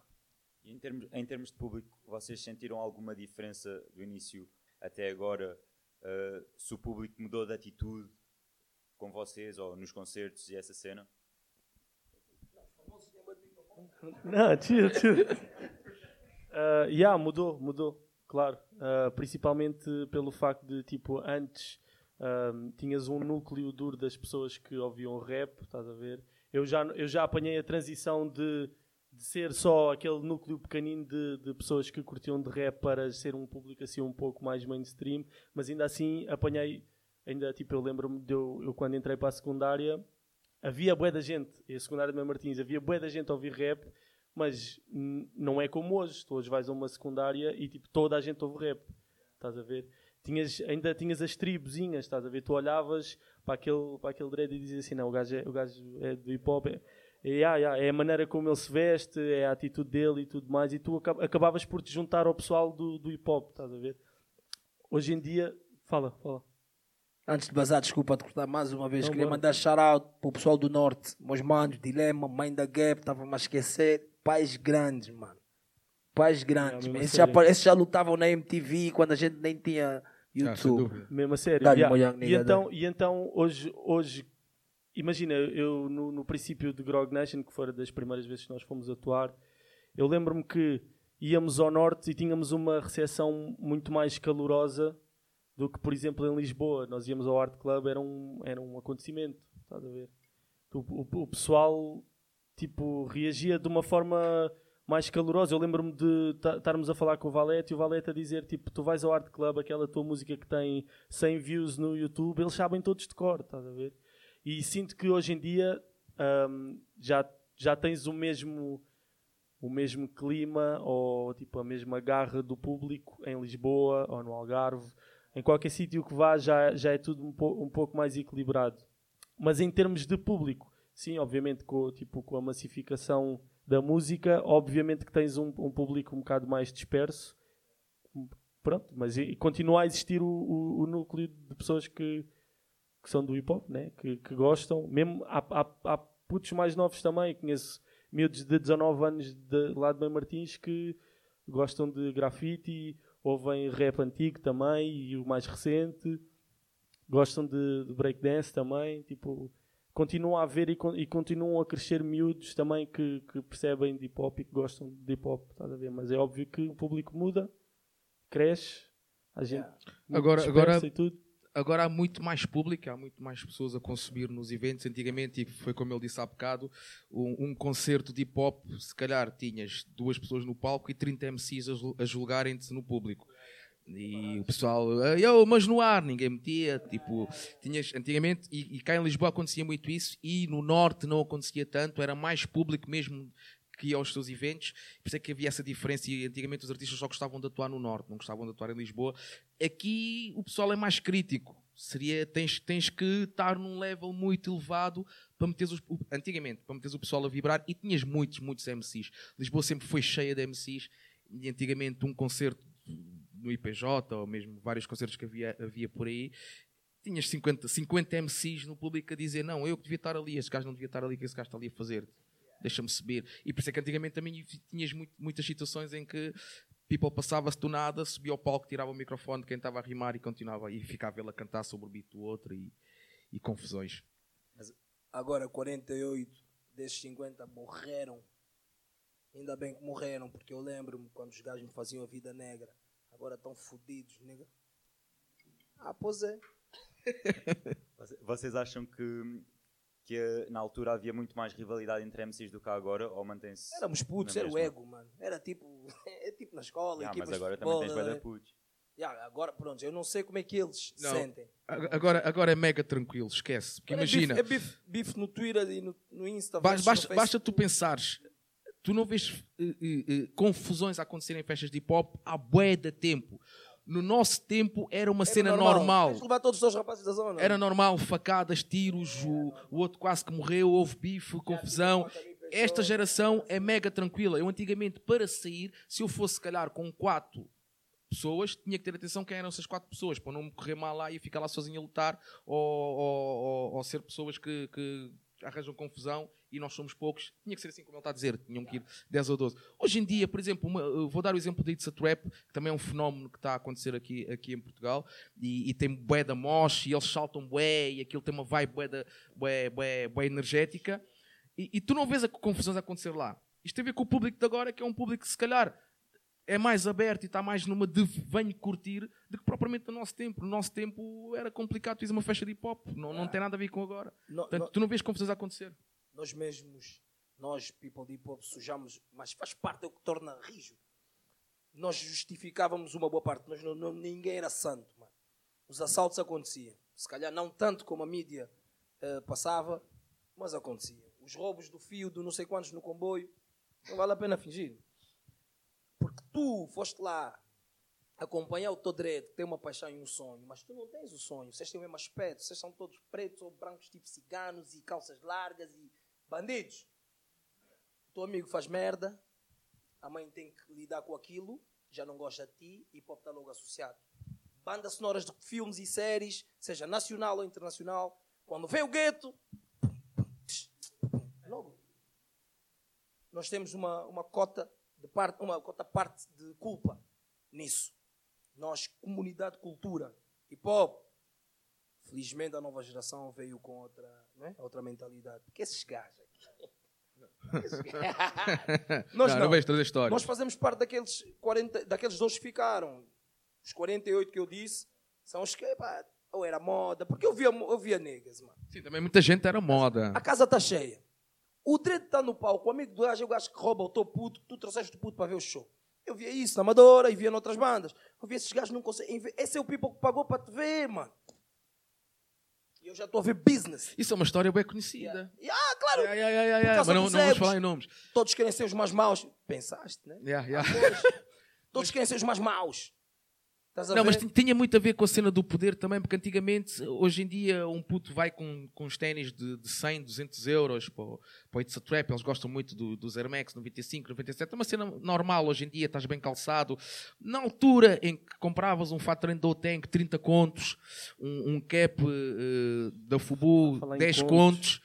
E em termos, em termos de público, vocês sentiram alguma diferença do início até agora? Uh, se o público mudou de atitude com vocês ou nos concertos e essa cena? Não, tio, tio. Uh, yeah, mudou, mudou, claro. Uh, principalmente pelo facto de, tipo, antes uh, tinhas um núcleo duro das pessoas que ouviam rap, estás a ver? Eu já, eu já apanhei a transição de, de ser só aquele núcleo pequenino de, de pessoas que curtiam de rap para ser um público assim um pouco mais mainstream, mas ainda assim apanhei, ainda tipo, eu lembro-me de eu, eu quando entrei para a secundária, havia bué da gente, e a secundária de Mãe Martins, havia bué da gente a ouvir rap, mas não é como hoje. Tu hoje vais a uma secundária e tipo, toda a gente ouve rap. Estás a ver? Tinhas, ainda tinhas as tribuzinhas, estás a ver? Tu olhavas para aquele, para aquele dread e dizias assim: não, o gajo é, o gajo é do hip hop. É, é, é, é, a maneira como ele se veste, é a atitude dele e tudo mais. E tu acabavas por te juntar ao pessoal do, do hip hop, estás a ver? Hoje em dia, fala, fala. Antes de bazar, desculpa te cortar mais uma vez. Então, Queria bora. mandar shout-out para o pessoal do Norte. Meus manos, Dilema, Mãe da Gap, estava-me a esquecer. Pais grandes, mano. Pais grandes. É, esses, já, esses já lutavam na MTV quando a gente nem tinha YouTube. Ah, mesmo a sério. Yeah. E, então, e então, hoje, hoje imagina, eu no, no princípio de Grog Nation, que foi das primeiras vezes que nós fomos atuar, eu lembro-me que íamos ao norte e tínhamos uma recepção muito mais calorosa do que, por exemplo, em Lisboa. Nós íamos ao Art Club, era um, era um acontecimento, estás a ver? O, o, o pessoal, tipo, reagia de uma forma mais calorosa. Eu lembro-me de estarmos a falar com o Valete e o Valete a dizer, tipo, tu vais ao Art Club, aquela tua música que tem 100 views no YouTube, eles sabem todos de cor, estás a ver? E sinto que hoje em dia um, já, já tens o mesmo o mesmo clima ou tipo a mesma garra do público em Lisboa ou no Algarve em qualquer sítio que vá já, já é tudo um, po um pouco mais equilibrado. Mas em termos de público, sim, obviamente com, tipo, com a massificação da música, obviamente que tens um, um público um bocado mais disperso. Pronto, mas continua a existir o, o, o, núcleo de pessoas que, que são do hip hop, né? que, que gostam. Mesmo há, há, há putos mais novos também, conheço miúdos de 19 anos de lá de Bem Martins que gostam de grafite ouvem rap antigo também e o mais recente, gostam de, de breakdance também, tipo, continuam a haver e, e, continuam a crescer miúdos também que, que, percebem de hip hop e que gostam de hip hop, estás a ver? Mas é óbvio que o público muda, cresce, a gente agora, agora, e tudo agora há muito mais público, há muito mais pessoas a consumir nos eventos. Antigamente, e foi como ele disse há bocado, um, um concerto de hip hop, se calhar tinhas duas pessoas no palco e 30 MCs a julgarem-te no público. E o pessoal, eu, mas no ar, ninguém metia. Tipo, tinhas antigamente, e, e cá em Lisboa acontecia muito isso, e no norte não acontecia tanto, era mais público mesmo que ia aos seus eventos, por isso é que havia essa diferença e antigamente os artistas só gostavam de atuar no Norte, não gostavam de atuar em Lisboa. Aqui o pessoal é mais crítico, seria, tens, tens que estar num level muito elevado para meteres os, antigamente, para meteres o pessoal a vibrar e tinhas muitos, muitos MCs. Lisboa sempre foi cheia de MCs e antigamente um concerto no IPJ ou mesmo vários concertos que havia, havia por aí tinhas 50, 50 MCs no público a dizer não, eu que devia estar ali, esse gajo não devia estar ali, que esse gajo está ali a fazer deixa-me subir. E por isso é que antigamente também tinhas muito, muitas situações em que people passava-se do nada, subia ao palco, tirava o microfone de quem estava a rimar e continuava e ficava ele a cantar sobre o beat do outro e, e confusões. Mas agora 48 desses 50 morreram. Ainda bem que morreram, porque eu lembro-me quando os gajos me faziam a vida negra. Agora estão fodidos, nega. Ah, pois é. Vocês acham que que eh, na altura havia muito mais rivalidade entre MCs do que agora, ou mantém-se. Éramos putos, era o ego, mano. Era tipo, é tipo na escola. Yeah, mas agora também tens bada putos. Yeah, agora, pronto, eu não sei como é que eles não. sentem. Agora, agora é mega tranquilo, esquece. Porque imagina. É bife, é bife no Twitter e no, no Insta. Basta, basta tu pensares, tu não vês uh, uh, uh, confusões a acontecerem em festas de hip hop há bué de tempo. No nosso tempo era uma era cena normal. normal. todos os rapazes da zona. Era normal, facadas, tiros, o, o outro quase que morreu, houve bife, confusão. Esta geração é mega tranquila. Eu antigamente, para sair, se eu fosse, se calhar, com quatro pessoas, tinha que ter atenção quem eram essas quatro pessoas, para não me correr mal lá e ficar lá sozinho a lutar, ou, ou, ou, ou ser pessoas que, que arranjam confusão e nós somos poucos. Tinha que ser assim como ele está a dizer, tinham que ir 10 ou 12. Hoje em dia, por exemplo, uma, vou dar o exemplo da It's a Trap, que também é um fenómeno que está a acontecer aqui, aqui em Portugal, e, e tem bué da mosh, e eles saltam bué, e aquilo tem uma vibe bué, da, bué, bué, bué energética, e, e tu não vês a confusões a acontecer lá. Isto tem a ver com o público de agora, que é um público que se calhar é mais aberto e está mais numa de venho curtir do que propriamente no nosso tempo. No nosso tempo era complicado, tu uma festa de hip hop, não, não tem nada a ver com agora. No- Portanto, no- tu não vês confusões a acontecer. Nós mesmos, nós, people de hop, sujamos, mas faz parte, é o que torna rijo. Nós justificávamos uma boa parte, nós não, não- ninguém era santo, mano. Os assaltos aconteciam. Se calhar não tanto como a mídia eh, passava, mas acontecia. Os roubos do fio, do não sei quantos no comboio, não vale a pena fingir. Porque tu foste lá acompanhar o teu que tem uma paixão e um sonho, mas tu não tens o sonho, vocês têm o mesmo aspecto, vocês são todos pretos ou brancos, tipo ciganos e calças largas e bandidos. O teu amigo faz merda, a mãe tem que lidar com aquilo, já não gosta de ti e pop está logo associado. Bandas sonoras de filmes e séries, seja nacional ou internacional, quando vem o gueto, logo. Nós temos uma, uma cota de parte, uma cota parte de culpa nisso. Nós, comunidade cultura, hip hop. Felizmente a nova geração veio com outra, né? outra mentalidade. Porque esses gajos aqui. Nós não, não. não vejo trazer histórias. Nós fazemos parte daqueles, 40, daqueles dois que ficaram. Os 48 que eu disse são os que, pá, ou era moda, porque eu via, eu via negas, mano. Sim, também muita gente era moda. A casa está cheia. O Dredd está no palco, o amigo do gajo é o gajo que rouba o teu puto, tu trouxeste o puto para ver o show. Eu via isso na Amadora e via noutras bandas. Eu via esses gajos não conseguem ver. Esse é o people que pagou para te ver, mano. E eu já estou a ver business. Isso é uma história bem conhecida. E, ah, claro, Yeah, yeah, yeah, yeah, Mas não, não vamos falar em nomes. todos querem ser os mais maus. Pensaste, né? Yeah, yeah. Todos querem ser os mais maus. Não, mas tinha muito a ver com a cena do poder também, porque antigamente, hoje em dia, um puto vai com, com os ténis de, de 100, 200 euros para o, para o It's a Trap, eles gostam muito do, dos Air Max 95, 97, é uma cena normal hoje em dia, estás bem calçado. Na altura em que compravas um fato treino da Tank 30 contos, um, um cap eh, da Fubu Falar em 10 contos. contos,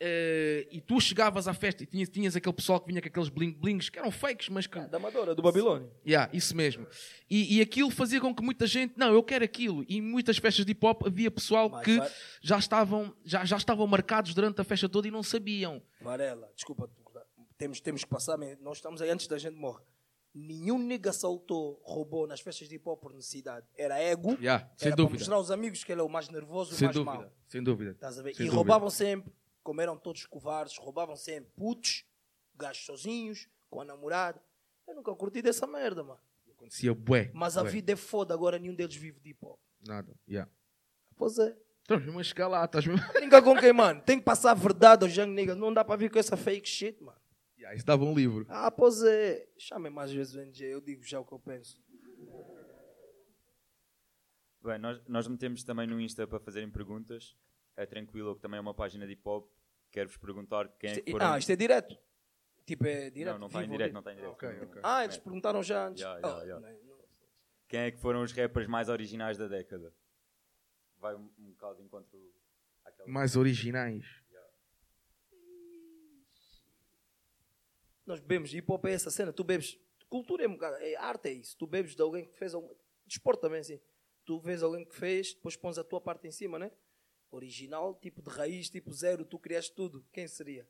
eh, e tu chegavas à festa e tinhas, tinhas aquele pessoal que vinha com aqueles bling blings que eram fakes, mas que Da Amadora, do Babilônia. Yeah, isso mesmo. E, e aquilo fazia com que muita gente, não, eu quero aquilo. E em muitas festas de hip hop havia pessoal Mas que já estavam, já, já estavam marcados durante a festa toda e não sabiam. Varela, desculpa, temos, temos que passar, nós estamos aí antes da gente morrer. Nenhum nega saltou, roubou nas festas de hip hop por necessidade. Era ego, Yeah, sem era para dúvida. mostrar aos amigos que ele é o mais nervoso e o Sem mais dúvida. mau. Sem dúvida. Estás a ver? Sem e dúvida. roubavam sempre, como eram todos covardes, roubavam sempre putos, gajos sozinhos, com a namorada. Eu nunca curti dessa merda, mano. Acontecia bué. Mas a bué. vida é foda, agora nenhum deles vive de hip hop. Nada. Yeah. Pois é. Estás mesmo a lá, estás mesmo... Brinca com quem, mano? Tem que passar a verdade aos young niggas. Não dá para vir com essa fake shit, mano. Yeah, isso dava um livro. Ah, pois é. Chamem mais vezes o NG, eu digo já o que eu penso. Bem, nós, nós metemos também no Insta para fazerem perguntas. É tranquilo, que também é uma página de hip hop. Quero-vos perguntar quem é Isto que é- foram. ah, isto é direto? Tipo, é direto? não, não está em direto, não está em direto. Ok, ok. Ah, eles perguntaram já antes. Já, já, Ah, já. não, não. Quem é que foram os rappers mais originais da década? Vai um, um bocado de encontro àquela. Mais originais. Nós bebemos, hip hop é essa cena. Tu bebes, cultura é, um bocado- é arte, é isso. Tu bebes de alguém que fez algum. Desporto também, assim. Tu vês alguém que fez, depois pões a tua parte em cima, né? Original, tipo de raiz, tipo zero, tu criaste tudo. Quem seria?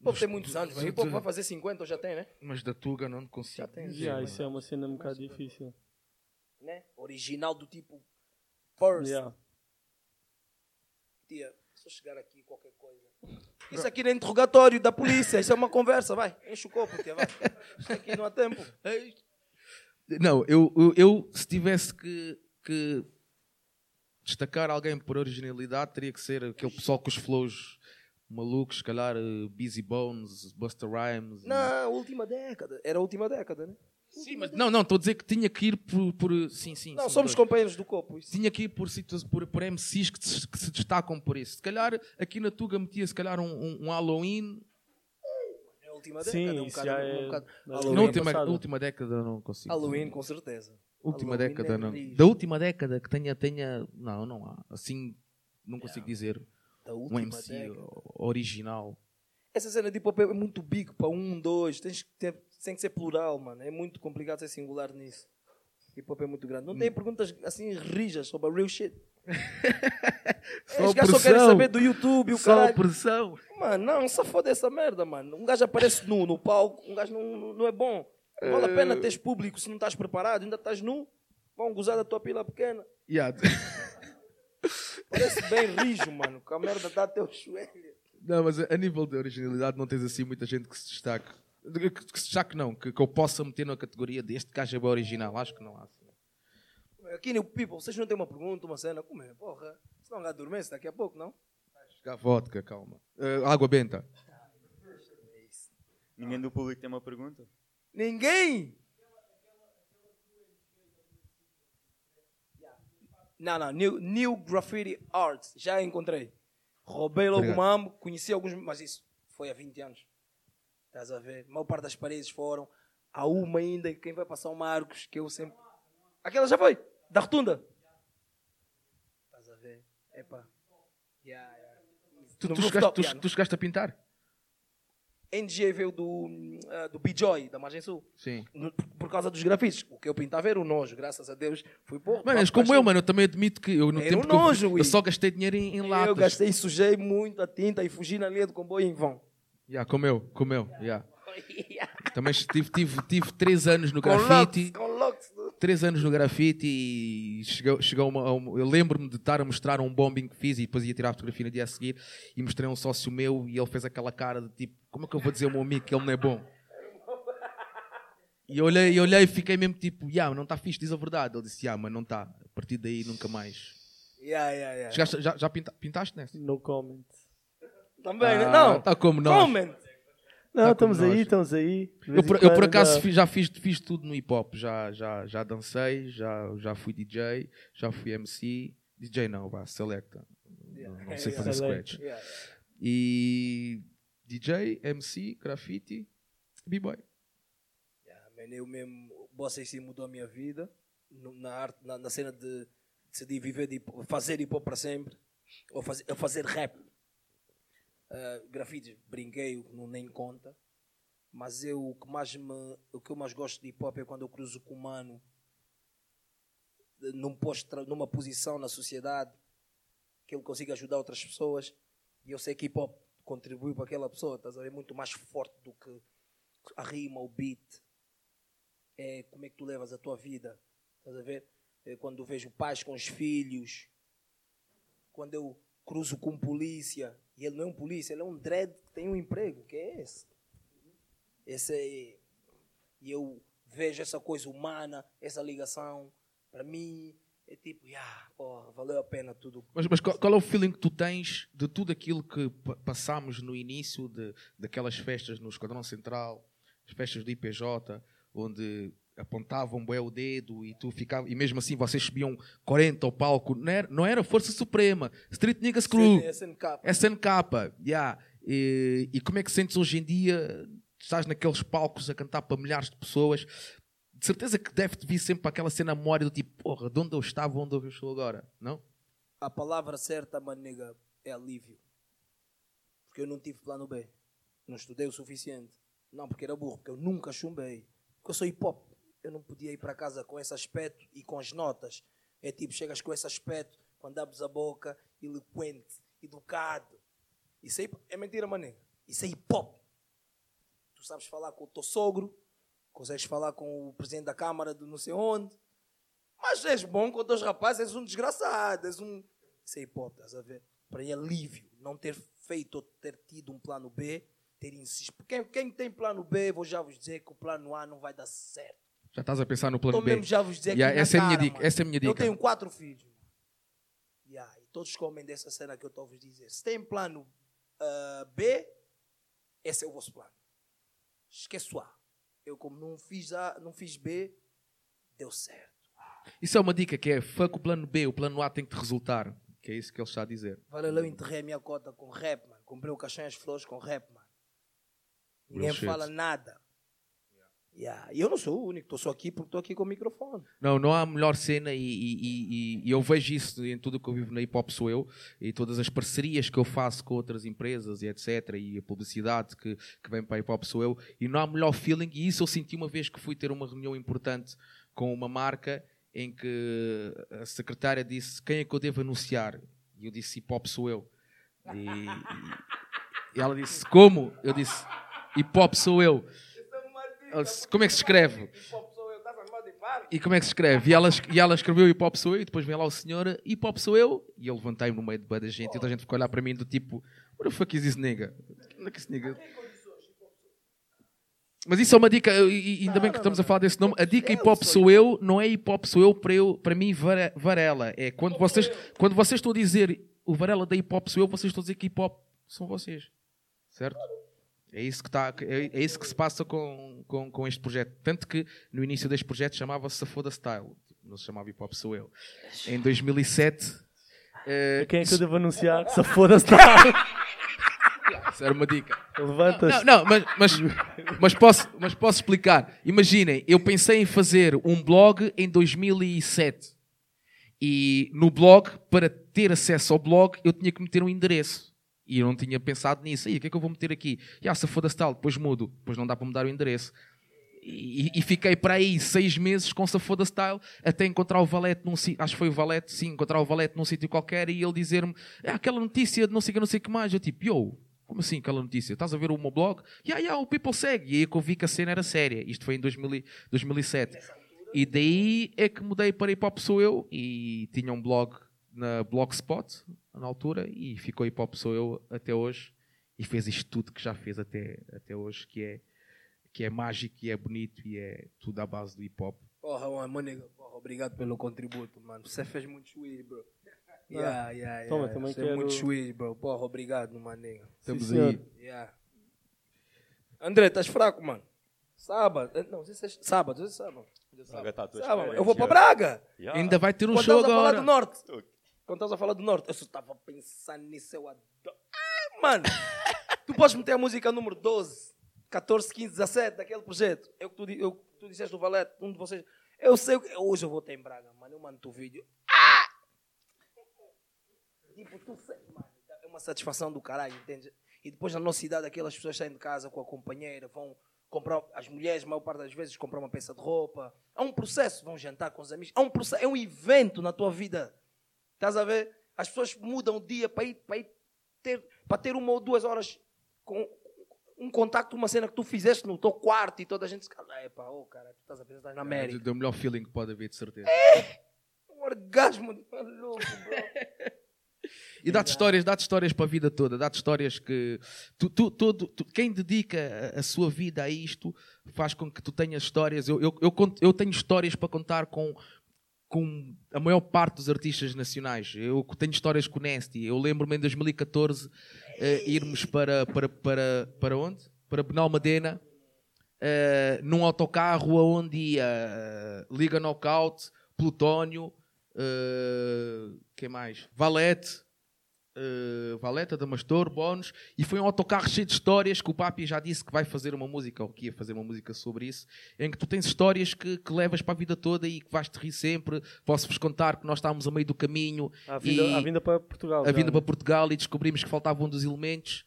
Hip hop tem muitos anos, mas hip hop vai fazer 50 ou já tem, né? Mas da Tuga não consigo. Já tem. Yeah, isso é uma cena um bocado difícil. né? Original do tipo first. Yeah. Tia, se eu chegar aqui qualquer coisa. Isso aqui não é interrogatório da polícia, isso é uma conversa, vai. Enche o copo, tia, vai. Isto aqui não há tempo. Não, eu, eu, eu, se tivesse que, que destacar alguém por originalidade, teria que ser aquele pessoal com os flows malucos, se calhar eh, Busy Bones, Buster Rhymes. e- Na última década. Era a última década, né? Sim, mas não, não, estou a dizer que tinha que ir por. por sim, sim. Não, sim, somos dois. companheiros do copo. Isso. Tinha que ir por, situa- por, por MCs que se, que se destacam por isso. Se calhar aqui na Tuga metia se calhar um, um, um Halloween. É a última Sim, década. um isso bocado- um é- bocado- Na última, última década não consigo. Halloween, com certeza. Última Halloween década não. Da última década que tenha, tenha. Não, não há. Assim, não consigo dizer. Da um última MC década. original. Essa cena de hip hop é muito big para um, dois. Tens que ter, tem que ser plural, mano. É muito complicado ser singular nisso. Hip hop é muito grande. Não tem perguntas assim rijas sobre a real shit. Os gajos só querem saber do YouTube, o Só caralho. pressão. Mano, não, só foda essa merda, mano. Um gajo aparece nu no palco, um gajo não, não é bom. Não vale a pena teres público se não estás preparado, ainda estás nu. Vão gozar da tua pila pequena. Yeah. Parece bem rijo, mano, com a merda dá até o joelho. Não, mas a nível de originalidade não tens assim muita gente que se destaque. Que, que se destaque não, que, que eu possa meter na categoria deste gajo é bem original. Acho que não há. assim. Aqui no People, vocês não têm uma pergunta, uma cena? Como é? Porra, senão lá adormece daqui a pouco, não? Chegar vodka, calma. Ah, água benta. Ninguém do público tem uma pergunta? Ninguém! Não, não, New, New Graffiti Arts, já encontrei. Roubei logo Obrigado. uma amo, conheci alguns, mas isso foi há 20 anos. Estás a ver? A maior parte das paredes foram. Há uma ainda, quem vai passar o Marcos, que eu sempre. Aquela já foi, da rotunda. Estás a ver? Epa. Yeah, yeah. Tu, tu, chegaste, tu, tu chegaste a pintar? NGA veio do, ah, do B-Joy, da Margem Sul. Sim. No- por causa dos grafites. O que eu pintava era o nojo, graças a Deus. Fui. Mano, és como eu, mano. Eu também admito que eu no Era tempo um eu, nojo, eu Will. só gastei dinheiro em, em latas. Eu gastei, sujei muito a tinta e fugi na linha do comboio em vão. Yeah, como eu, como eu. Yeah. Também tive, tive, tive três anos no grafite. com. Três anos no grafite e chegou, chegou uma, uma- eu lembro-me de estar a mostrar um bombing que fiz e depois ia tirar a fotografia no dia a seguir e mostrei a um sócio meu e ele fez aquela cara de tipo, como é que eu vou dizer ao meu amigo que ele não é bom? E eu olhei, eu olhei e fiquei mesmo tipo, yeah, não está fixe, diz a verdade. Ele disse, yeah, mas não está. A partir daí nunca mais. Yeah, yeah, yeah. Chegaste- já já pinta- pintaste nessa? No comment. Também, né? Ah, Não. tá como nós. Comment. Não, Tá estamos aí, estamos aí. Eu por, eu por acaso já fiz, fiz tudo no hip hop. Já, já, já dancei, já, já fui DJ, já fui MC. DJ não, vá, selecta. Não, não sei Yeah. fazer Select. scratch. Yeah, yeah. E DJ, MC, graffiti, b-boy. Yeah, eu mesmo, o Bossa sim mudou a minha vida na arte, na, na cena de decidir viver de fazer hip hop para sempre, ou fazer, ou fazer rap. Uh, grafite, brinquei, não nem conta, mas eu o que mais me, o que eu mais gosto de hip hop é quando eu cruzo com o mano de- num posto, numa posição na sociedade que ele consiga ajudar outras pessoas e eu sei que hip hop contribui para aquela pessoa, estás a ver? Muito mais forte do que a rima, o beat, é como é que tu levas a tua vida. Estás a ver? É quando vejo pais com os filhos, quando eu cruzo com polícia, e ele não é um polícia, ele é um dread que tem um emprego, que é esse. Esse é. E eu vejo essa coisa humana, essa ligação, para mim, é tipo, yeah, porra, valeu a pena tudo. Mas, mas qual, qual é o feeling que tu tens de tudo aquilo que pa- passámos no início de, daquelas festas no Esquadrão Central, as festas do IPJ, onde apontavam bué o dedo e tu ficava, e mesmo assim vocês subiam 40 ao palco, não era, não era Força Suprema, Street Niggas Crew, SNK. SNK, yeah. e, e como é que sentes hoje em dia, estás naqueles palcos a cantar para milhares de pessoas, de certeza que deve-te vir sempre aquela cena memória do tipo, porra, de onde eu estava, onde eu estou agora, não? A palavra certa, manega, é alívio. Porque eu não tive plano B. Não estudei o suficiente. Não porque era burro, porque eu nunca chumbei. Porque eu sou hip hop. Eu não podia ir para casa com esse aspecto e com as notas. É tipo, chegas com esse aspecto, quando abres a boca, eloquente, educado. Isso aí é mentira, manega. Isso é hip hop. Tu sabes falar com o teu sogro, consegues falar com o presidente da Câmara de não sei onde. Mas és bom com os teus rapazes, és um desgraçado, és um. Isso é hip hop, estás a ver? Para mim é alívio não ter feito ou ter tido um plano B, ter insistido. Quem, quem tem plano B, vou já vos dizer que o plano A não vai dar certo. Já estás a pensar no plano Estou B. mesmo já vos dizer Yeah, que essa é a minha cara, dica, essa é a minha Eu dica. tenho quatro filhos. Yeah, e todos comem dessa cena que eu estou a vos dizer. Se tem plano ah, B, esse é o vosso plano. Esqueço A. Eu, como não fiz A, não fiz B, deu certo. Isso é uma dica que é fuck o plano B, o plano A tem que te resultar. Que é isso que ele está a dizer. Valeu, eu enterrei a minha cota com rap, mano. Comprei o caixão e as flores com rap, mano. Ninguém Real shit. fala nada. Yeah. E eu não sou o único, estou só aqui porque estou aqui com o microfone. Não, não há melhor cena e, e- e- e eu vejo isso em tudo que eu vivo na hip hop sou eu e todas as parcerias que eu faço com outras empresas e etc e a publicidade que, que vem para a hip hop sou eu e não há melhor feeling e isso eu senti uma vez que fui ter uma reunião importante com uma marca em que a secretária disse quem é que eu devo anunciar e eu disse hip hop sou eu e, ela disse como? Eu disse hip hop sou eu como é que se escreve? E como é que se escreve? E ela, e ela escreveu hip hop sou eu, e depois vem lá o senhor, hip hop sou eu, e eu levantei-me no meio de da gente, e toda a gente ficou a olhar para mim do tipo, what the fuck is this nigga? Onde é que esse nigga? Mas isso é uma dica, e ainda bem que estamos a falar desse nome. A dica hip hop sou eu, não é hip hop sou eu para, eu, para mim Vare- Varela. É quando vocês, quando vocês estão a dizer o Varela da hip hop sou eu, vocês estão a dizer que hip hop são vocês. Certo? É isso que, está, é, é isso que se passa com, com, com este projeto. Tanto que no início deste projeto chamava-se Safoda Style. Não se chamava Hip Hop Sou Eu. Em 2007. eh, A quem é que eu devo anunciar? Se foda-se, tá. isso era uma dica. Levantas. Não, não, mas, mas, mas, posso, mas posso explicar. Imaginem, eu pensei em fazer um blog em 2007. E no blog, para ter acesso ao blog, eu tinha que meter um endereço. E eu não tinha pensado nisso. Aí, o que é que eu vou meter aqui? E ah, se foda-se tal, depois mudo. Depois não dá para mudar o endereço. E, e fiquei para aí seis meses com Safoda Style até encontrar o Valete num sítio, acho que foi o Valete, sim, encontrar o Valete num sítio qualquer e ele dizer-me "É aquela notícia de não sei o que, não sei que mais. Eu tipo, yo, como assim aquela notícia? Estás a ver o meu blog? Ya, ya, o People segue. E aí que eu vi que a cena era séria. Isto foi em 2000 e- 2007. E daí é que mudei para Hip Hop Sou Eu e tinha um blog na Blogspot na altura e ficou Hip Hop Sou Eu até hoje e fez isto tudo que já fez até, até hoje, que é, que é mágico e é bonito e é tudo à base do hip hop. Porra, mano, mano, porra, obrigado pelo contributo, mano. Você fez muito sweet, bro. Yeah, yeah, yeah. Toma, também Você é quero- muito sweet, bro. Porra, obrigado, mano. Estamos aí. Yeah. André, estás fraco, mano. Sábado. eh, Não, esse é sábado, esse é sábado. Tua Sábado, espera, eu vou para. Braga. Yeah. Ainda vai ter um Quando show agora. do norte. Quando estás a falar do norte, eu só estava pensando nisso, eu adoro. Ai, mano, tu podes meter a música número 12, 14, 15, 17 daquele projeto. Eu que tu, di- eu, tu disseste do Valete, um de vocês. Eu sei, que- hoje eu vou ter em Braga, mano, eu mando o vídeo. Ah! Tipo, tu sei, mano, é uma satisfação do caralho, entende? E depois na nossa cidade, aquelas pessoas saem de casa com a companheira, vão comprar, as mulheres, a maior parte das vezes, comprar uma peça de roupa. Há um processo, vão jantar com os amigos. Há um processo, é um evento na tua vida. Estás a ver? As pessoas mudam o dia para ir, para ir ter, para ter uma ou duas horas com um contacto, uma cena que tu fizeste no teu quarto e toda a gente se cala. É pá, oh cara, tu estás a pensar na América. É o melhor feeling que pode haver, de certeza. Um orgasmo de maluco, bro. E dá-te histórias, dá-te histórias para a vida toda, dá-te histórias que tu, tu- todo- tu- quem dedica a, a sua vida a isto faz com que tu tenhas histórias. Eu, eu, eu, eu tenho histórias para contar com, com a maior parte dos artistas nacionais. Eu tenho histórias com o Nasty. Eu lembro-me em 2014 eh, irmos para, para, para, para onde? Para Benalmadena, eh, num autocarro onde ia eh, Liga Knockout, Plutónio, eh, quem mais? Valete, uh, Valeta, Damastor, Bónus, e foi um autocarro cheio de histórias que o Papi já disse que vai fazer uma música, ou que ia fazer uma música sobre isso, em que tu tens histórias que, que levas para a vida toda e que vais-te rir sempre. Posso-vos contar que nós estávamos a meio do caminho, À vinda, e à vinda para Portugal. a já, vinda para Portugal e descobrimos que faltava um dos elementos.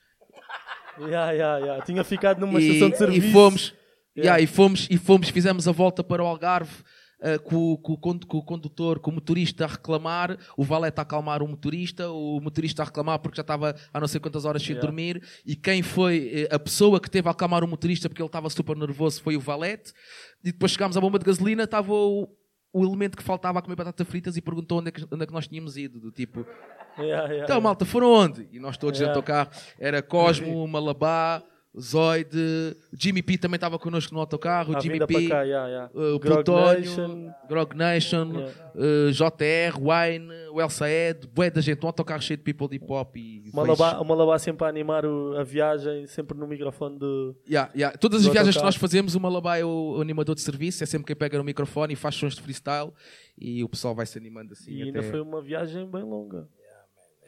Ya, ya, ya. Tinha ficado numa e, estação de serviço. e fomos, Yeah. yeah, e fomos, e fomos, fizemos a volta para o Algarve. Ah, com, com com o condutor, com o motorista a reclamar, o valete a acalmar o motorista, o motorista a reclamar porque já estava há não sei quantas horas sem Yeah. dormir, e quem foi eh, a pessoa que teve a acalmar o motorista porque ele estava super nervoso foi o valete, e depois chegámos à bomba de gasolina, estava o, o elemento que faltava a comer batata fritas e perguntou onde é que, onde é que nós tínhamos ido, do tipo, Ya, ya, então malta, foram onde? E nós todos Yeah. dentro do carro, era Cosmo, Malabá, Zoide, Jimmy P também estava connosco no autocarro, À Jimmy P, cá, ya, ya. uh, Grog Plutónio, Nation. Grog Nation, Yeah. uh, JR, Wine, o El Saed, bué da gente, um autocarro cheio de people de hip hop e O Malabá, o Malabá sempre a animar o- a viagem, sempre no microfone do. Yeah, yeah. Todas as viagens que autocarro. nós fazemos, o Malabá é o, o animador de serviço, é sempre quem pega no microfone e faz sons de freestyle e o pessoal vai se animando assim. E até... ainda foi uma viagem bem longa.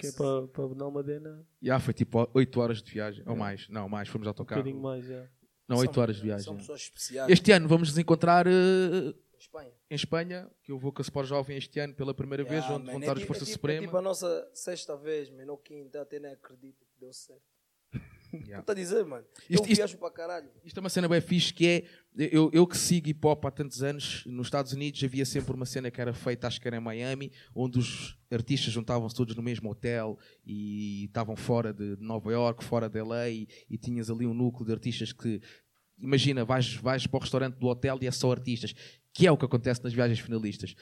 Que é para, para Benalmadena, Yeah, foi tipo 8 horas de viagem, ou mais, não, mais, fomos um autocarro. bocadinho mais, já. Não, São- 8 horas de viagem. São pessoas especiais. Este ano vamos nos encontrar eh, Espanha. em Espanha, que eu vou com a Sport Jovem este ano pela primeira vez, Yeah, onde man, vão é estar os tipo- Força é tipo, Suprema. É tipo a nossa sexta vez, mano, ou quinta, até nem acredito que deu certo. Yeah. Estou a dizer, mano. Isto- eu isto- viajo para caralho. Isto é uma cena bem fixe que é. Eu, eu que sigo hip hop há tantos anos, nos Estados Unidos havia sempre uma cena que era feita, acho que era em Miami, onde os artistas juntavam-se todos no mesmo hotel e estavam fora de Nova York, fora de LA e, e tinhas ali um núcleo de artistas que. Imagina, vais, vais para o restaurante do hotel e é só artistas, que é o que acontece nas viagens finalistas.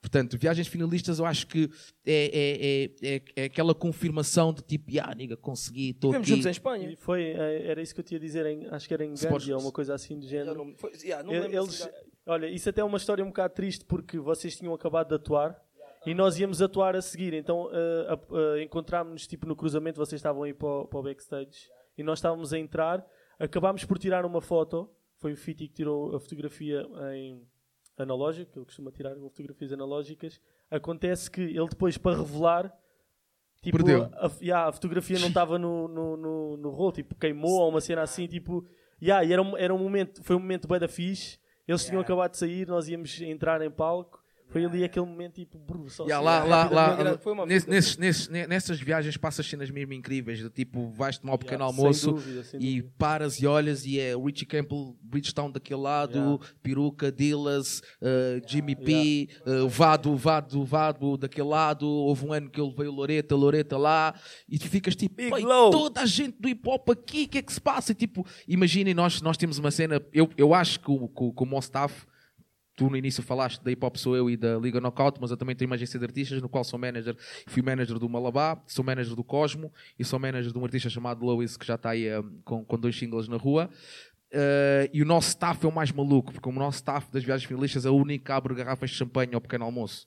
Portanto, viagens finalistas eu acho que é, é, é, é, é aquela confirmação de tipo, ah, nigga, consegui, estou aqui. juntos em Espanha. E foi, eh, era isso que eu tinha a dizer, em, acho que era em Gândia, ou uma coisa assim do género. não, foi, yeah, não Eles, olha, isso até é uma história um bocado triste porque vocês tinham acabado de atuar e nós íamos atuar a seguir. Então a- eh, encontrámos-nos tipo, no cruzamento, vocês estavam aí para, o- para o backstage e nós estávamos a entrar. Acabámos por tirar uma foto. Foi o Fiti que tirou a fotografia em analógico, ele costuma tirar fotografias analógicas. Acontece que ele depois, para revelar, tipo, Perdeu. A, yeah, a fotografia não estava no, no, no, no rolo, tipo, queimou ou uma cena assim, tipo, yeah, e era, um, era um momento, foi um momento bem da fixe. Eles tinham acabado de sair, nós íamos entrar em palco. Foi ali aquele momento tipo, só Yeah, assim, lá, lá, rapidamente. lá, foi uma nesse- nesses- nesses- ne- nessas viagens passas cenas mesmo incríveis, do tipo, vais tomar o pequeno Yeah, almoço dúvida, e dúvida. paras e olhas e é Richie Campbell, Bridgetown daquele lado, Yeah. Peruca, Dillas, uh, Jimmy P, uh, Vado, Vado, Vado daquele lado, houve um ano que ele veio Loreta, Loreta lá, e tu ficas tipo, Big "Pai, Low." toda a gente do hip hop aqui, o que é que se passa? E, tipo, imaginem, nós, nós temos uma cena, eu, eu acho que o, que o, que o meu staff Tu no início falaste da Hip Hop Sou Eu e da Liga Knockout, mas eu também tenho uma agência de artistas no qual sou manager. Fui manager do Malabá, sou manager do Cosmo e sou manager de um artista chamado Lois que já está aí eh, com, com dois singles na rua. Eh, e o nosso staff é o mais maluco, porque o nosso staff das viagens finalistas é o único que abre garrafas de champanhe ao pequeno almoço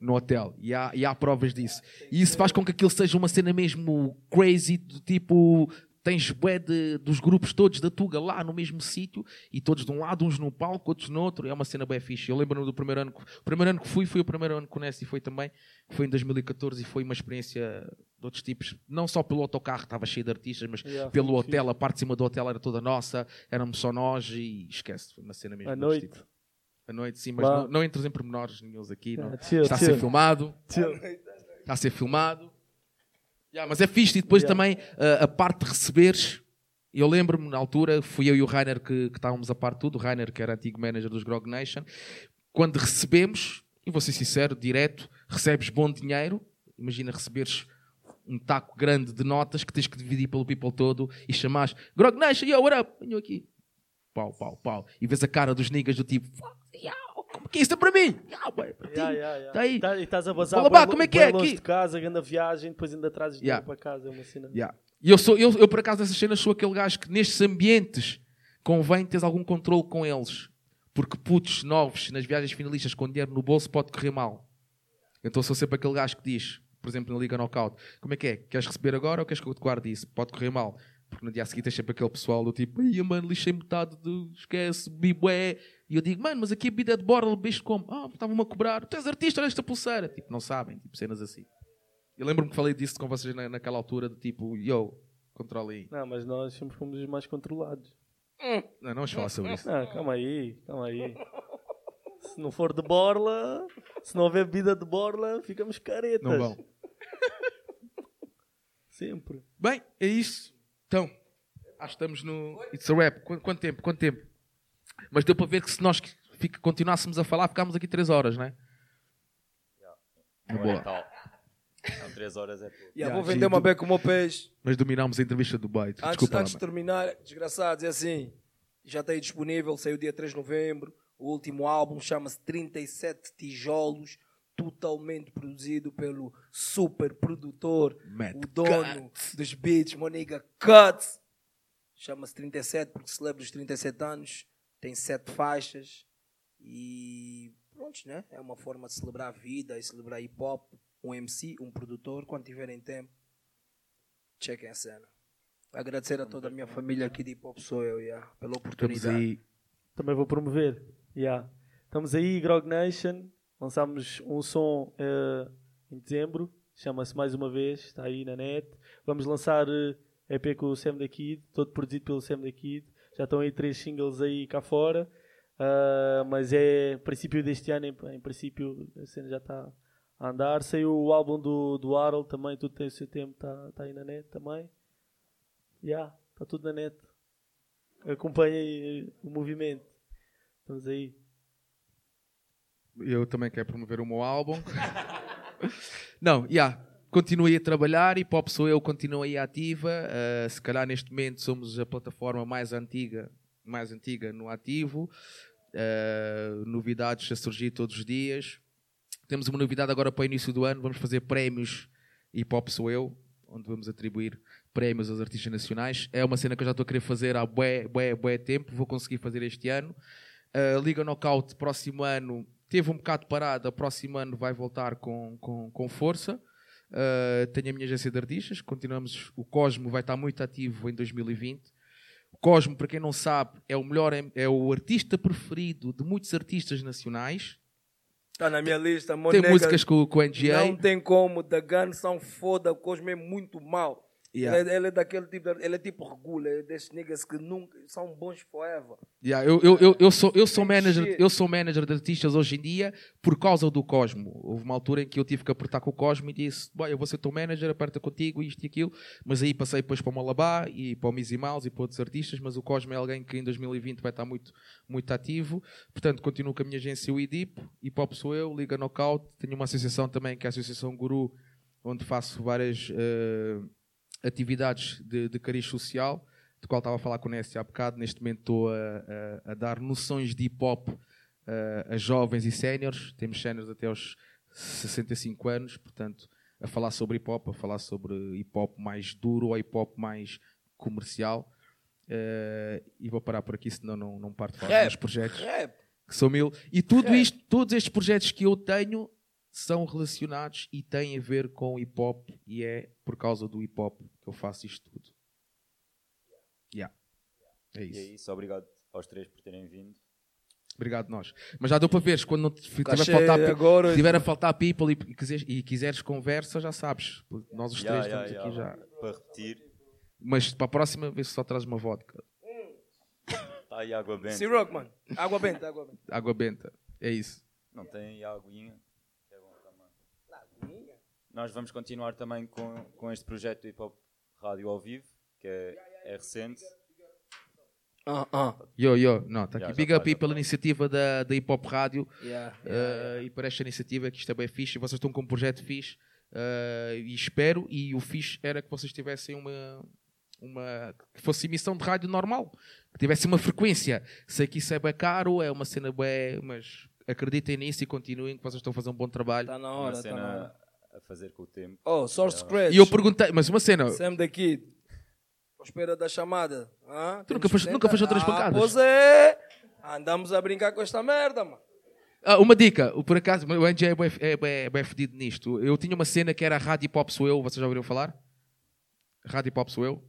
no hotel. E há, e há provas disso. E isso faz com que aquilo seja uma cena mesmo crazy, do tipo. Tens bué de, dos grupos todos da Tuga lá no mesmo sítio e todos de um lado, uns num palco, outros no outro. É uma cena bem fixe. Eu lembro-me do primeiro ano que, o primeiro ano que fui, foi o primeiro ano que o Nessie foi também, que foi em 2014 e foi uma experiência de outros tipos. Não só pelo autocarro, estava cheio de artistas, mas Yeah, pelo hotel, a parte de cima do hotel era toda nossa, éramos só nós e esquece, foi uma cena mesmo. À noite. tipos. À noite, sim, mas não, não entres em pormenores nenhums aqui. não. Ah, chill, Está a ser chill. filmado. Chill. Está a ser filmado. Yeah, mas é fixe. E depois Yeah. também uh, a parte de receberes. Eu lembro-me na altura, fui eu e o Rainer que, que estávamos a par de tudo. O Rainer, que era antigo manager dos Grog Nation. Quando recebemos, e vou ser sincero, direto, recebes bom dinheiro. Imagina receberes um taco grande de notas que tens que dividir pelo people todo e chamares Grog Nation, yo, what up? Venho aqui. Pau, pau, pau. E vês a cara dos niggas do tipo, "Fuck, yo, como que é isso é para mim? Yo, boy, é para ti." Yeah, yeah, yeah. Tá aí. Tá- e estás a bazar como é que é aqui? de casa, grande viagem, depois ainda trazes dinheiro para casa, é uma cena. E eu, sou, eu, eu, por acaso, nessas cenas, sou aquele gajo que nestes ambientes convém teres algum controle com eles. Porque putos novos nas viagens finalistas com dinheiro no bolso pode correr mal. Então sou sempre aquele gajo que diz, por exemplo, na Liga Knockout, como é que é? Queres receber agora ou queres que eu te guarde isso? Pode correr mal. Porque no dia a seguir tens sempre aquele pessoal do tipo, ai mano, lixei metade do esquece, bibué. E eu digo, mano, mas aqui a bebida é de borla, beijo como? Ah, estavam-me a cobrar. Tu és artista, olha esta pulseira. Tipo, não sabem, tipo, cenas assim. Eu lembro-me que falei disso com vocês na, naquela altura, de tipo, yo, controla aí. Não, mas nós sempre fomos os mais controlados. Não, não vamos falar sobre isso. Não, calma aí, calma aí. Se não for de borla, se não houver bebida de borla, ficamos caretas. Não vão. Sempre. Bem, é isso. Então, acho que estamos no. It's a rap. Quanto, quanto tempo? Quanto tempo? Mas deu para ver que se nós fica- continuássemos a falar, ficámos aqui 3 horas, não é? Na Uma hora boa. tal. Não, três horas é pouco. Yeah, Yeah, vou vender uma beca como peixe. Mas dominámos a entrevista do Byte. Antes, Desculpa antes de terminar, desgraçados, é assim. Já está aí disponível, saiu dia 3 de novembro. O último álbum chama-se 37 Tijolos, totalmente produzido pelo super produtor, Matt o dono dos beats, Moniga Cuts. Chama-se 37 porque celebra os 37 anos. Tem sete faixas. E pronto, né? É uma forma de celebrar a vida e celebrar hip hop. Um MC, um produtor, quando tiverem tempo, chequem a cena. Agradecer a toda a minha família aqui de hip hop sou eu, yeah, pela Estamos oportunidade. aí. Também vou promover. Yeah. Estamos aí, Grog Nation. Lançámos um som eh, em dezembro. Chama-se Mais Uma Vez. Está aí na net. Vamos lançar eh, EP com o Sam da Kid. Todo produzido pelo Sam da Kid. já estão aí três singles aí cá fora. Uh, mas é princípio deste ano, em, em, princípio a cena já está a andar. Saiu o álbum do, do Harold também, tudo tem o seu tempo, está tá aí na net também. Já, yeah, está tudo na net. Acompanhem o movimento. Estamos aí. Eu também quero promover o meu álbum. Não, já. Yeah, continuei a trabalhar e Pop Sou Eu continua aí ativa. Uh, se calhar neste momento somos a plataforma mais antiga, mais antiga no ativo. Uh, novidades a surgir todos os dias. Temos uma novidade agora para o início do ano. Vamos fazer prémios e Pop Sou Eu, onde vamos atribuir prémios aos artistas nacionais. É uma cena que eu já estou a querer fazer há bué, bué, bué tempo. Vou conseguir fazer este ano. Uh, Liga Knockout, próximo ano, teve um bocado parada. Próximo ano vai voltar com, com, com força. Uh, tenho a minha agência de artistas. Continuamos. O Cosmo vai estar muito ativo em 2020. O Cosmo, para quem não sabe, é o melhor, é o artista preferido de muitos artistas nacionais. Está na minha lista, Tem músicas com, com o NGA. Não tem como, The Gun são foda, o Cosmo é muito mau. Yeah. Ele, é, ele, é daquele tipo, ele é tipo regula, é desses niggas que nunca são bons forever. Yeah, eu, eu, eu, eu, sou, eu, sou manager, eu sou manager de artistas hoje em dia por causa do Cosmo. Houve uma altura em que eu tive que apertar com o Cosmo e disse: Boy, eu vou ser teu manager, aperta contigo, isto e aquilo. Mas aí passei depois para o Malabá e para o Mizzy Mouse e para outros artistas. Mas o Cosmo é alguém que em 2020 vai estar muito, muito ativo. Portanto, continuo com a minha agência, o IDIP. E Pop sou eu, Liga Knockout. Tenho uma associação também que é a Associação Guru, onde faço várias. Uh, atividades de, de cariz social, de qual estava a falar com o Nessie há bocado. Neste momento estou a, a, a dar noções de hip hop a, a jovens e séniores. Temos séniores até aos 65 anos, portanto, a falar sobre hip hop, a falar sobre hip hop mais duro ou hip hop mais comercial. Uh, e vou parar por aqui, senão não, não parto falar dos projetos. Rap. Que são mil. E tudo isto, todos estes projetos que eu tenho são relacionados e têm a ver com hip hop e é por causa do hip hop que eu faço isto tudo. Yeah. É isso. E é isso, obrigado aos três por terem vindo. Obrigado nós. Mas já deu para ver, quando não tiver a faltar, agora, tiver a faltar people e, quiseres, e quiseres conversa, já sabes. Nós os três yeah, estamos yeah, aqui já. Para repetir. Mas para a próxima, se só traz uma vodka. Está aí água benta. Ciroc, mano. Água benta, água benta. Água benta. É isso. Não tem aguinha. Nós vamos continuar também com, com este projeto Hip Hop Rádio ao Vivo, que é, é recente. Uh, uh. Yo, yo, não, está aqui. Yeah, Big up aí pela iniciativa da, da Hip Hop Rádio yeah, yeah, uh, e para esta iniciativa que isto é bem fixe. Vocês estão com um projeto fixe uh, e espero. E o fixe era que vocês tivessem uma, uma que fosse emissão de rádio normal, que tivesse uma frequência. Sei que isso é bem caro, é uma cena bem, mas acreditem nisso e continuem que vocês estão a fazer um bom trabalho. Está na hora, está na hora a fazer com o tempo. Oh, Source é. Scratch. E eu perguntei, mas uma cena. Sam daqui, à espera da chamada. Ah, tu nunca fez, nunca fez outras ah, pancadas? Pois é! Andamos a brincar com esta merda, mano. Ah, uma dica, por acaso, o NJ é bem, é, bem, é bem fedido nisto. Eu tinha uma cena que era a Rádio Pop Sou Eu, vocês já ouviram falar? Rádio Pop Sou Eu?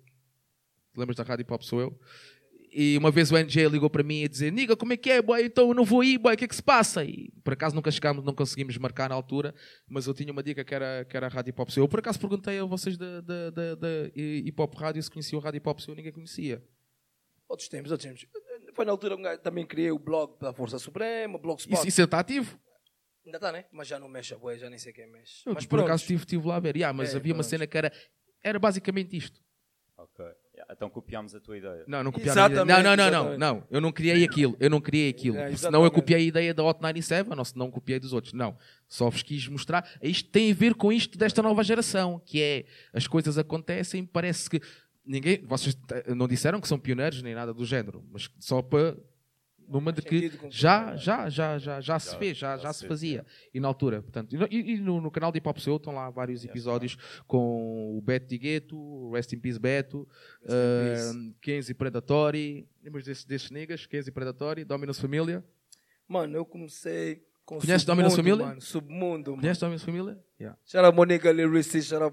Lembras da Rádio Pop Sou Eu? E uma vez o NJ ligou para mim a dizer: Niga, como é que é, boy? Então eu não vou ir, boy, o que é que se passa? E por acaso nunca chegámos, não conseguimos marcar na altura, mas eu tinha uma dica que era, que era a Rádio Hip Hop Eu por acaso perguntei a vocês da, da, da, da Hip Hop Rádio se conheciam a Rádio Seu, ninguém conhecia. Outros tempos, outros tempos. Foi na altura que também criei o blog da Força Suprema, Blogspot. Isso, isso está ativo? Ainda está, né? Mas já não mexe, boy, já nem sei quem mexe. Eu, mas por acaso estive, estive lá a ver. Yeah, mas é, havia pronto. uma cena que era, era basicamente isto. Então copiámos a tua ideia. Não, não copiámos a ideia. Não, não, não, não, não. Eu não criei aquilo. Eu não criei aquilo. É, senão eu copiei a ideia da Hot 97, ou senão copiei dos outros. Não. Só vos quis mostrar. Isto tem a ver com isto desta nova geração, que é as coisas acontecem, parece que ninguém. Vocês não disseram que são pioneiros nem nada do género, mas só para numa de que já, já, já, já, já se fez, já, já se fazia. E na altura, portanto, e, e no, no, canal de Hip Hop Seu estão lá vários episódios com o Beto Gueto, Rest in Peace Beto, uh, Kenzie Predatory, lembras desses, desses niggas, Kenzie Predatory, Dominus Família? Mano, eu comecei com Conhece Dominus Família? Mano, submundo, mano. Conhece Dominus Família? Yeah. Shout out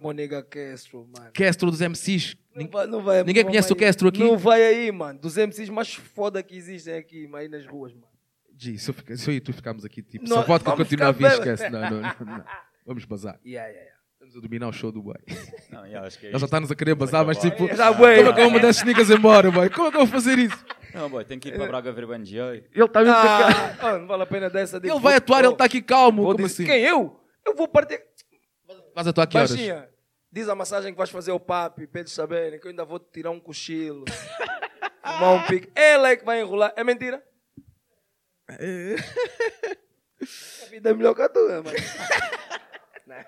Monica Castro, mano. Castro dos MCs. Não vai, não vai, Ninguém não conhece vai, o Castro aqui? Não vai aí, mano. Dos MCs mais foda que existem aqui, aí nas ruas, mano. G, se eu, fica, se eu e tu ficamos aqui, tipo, não, só vodka continua a vir, esquece. Não, não, não, não. Vamos bazar. Yeah, yeah, yeah. Estamos a dominar o show do boy. Não, yeah, acho que é Nós já estamos a querer bazar, mas tipo, já, boy, como é que eu vou mandar esses niggas embora, boy? Como é que eu vou fazer isso? Não, boy, tem que ir para Braga ver o NGA. Ele está com aquela- Ah, ah, não vale a pena dessa. Ele vai atuar, ele está aqui calmo. Como dizer- assim? Quem? Eu? Eu vou partir. Atuar a que horas? Baixinha, diz a massagem que vais fazer ao papi, para eles saberem que eu ainda vou te tirar um cochilo. Fumar um pique. Ela é que vai enrolar. É mentira? A vida é melhor que a tua, mano. Não.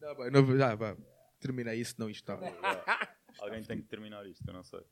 Não, vai, não, vá. Termina isso, não está. Alguém tem que terminar isto, eu não sei.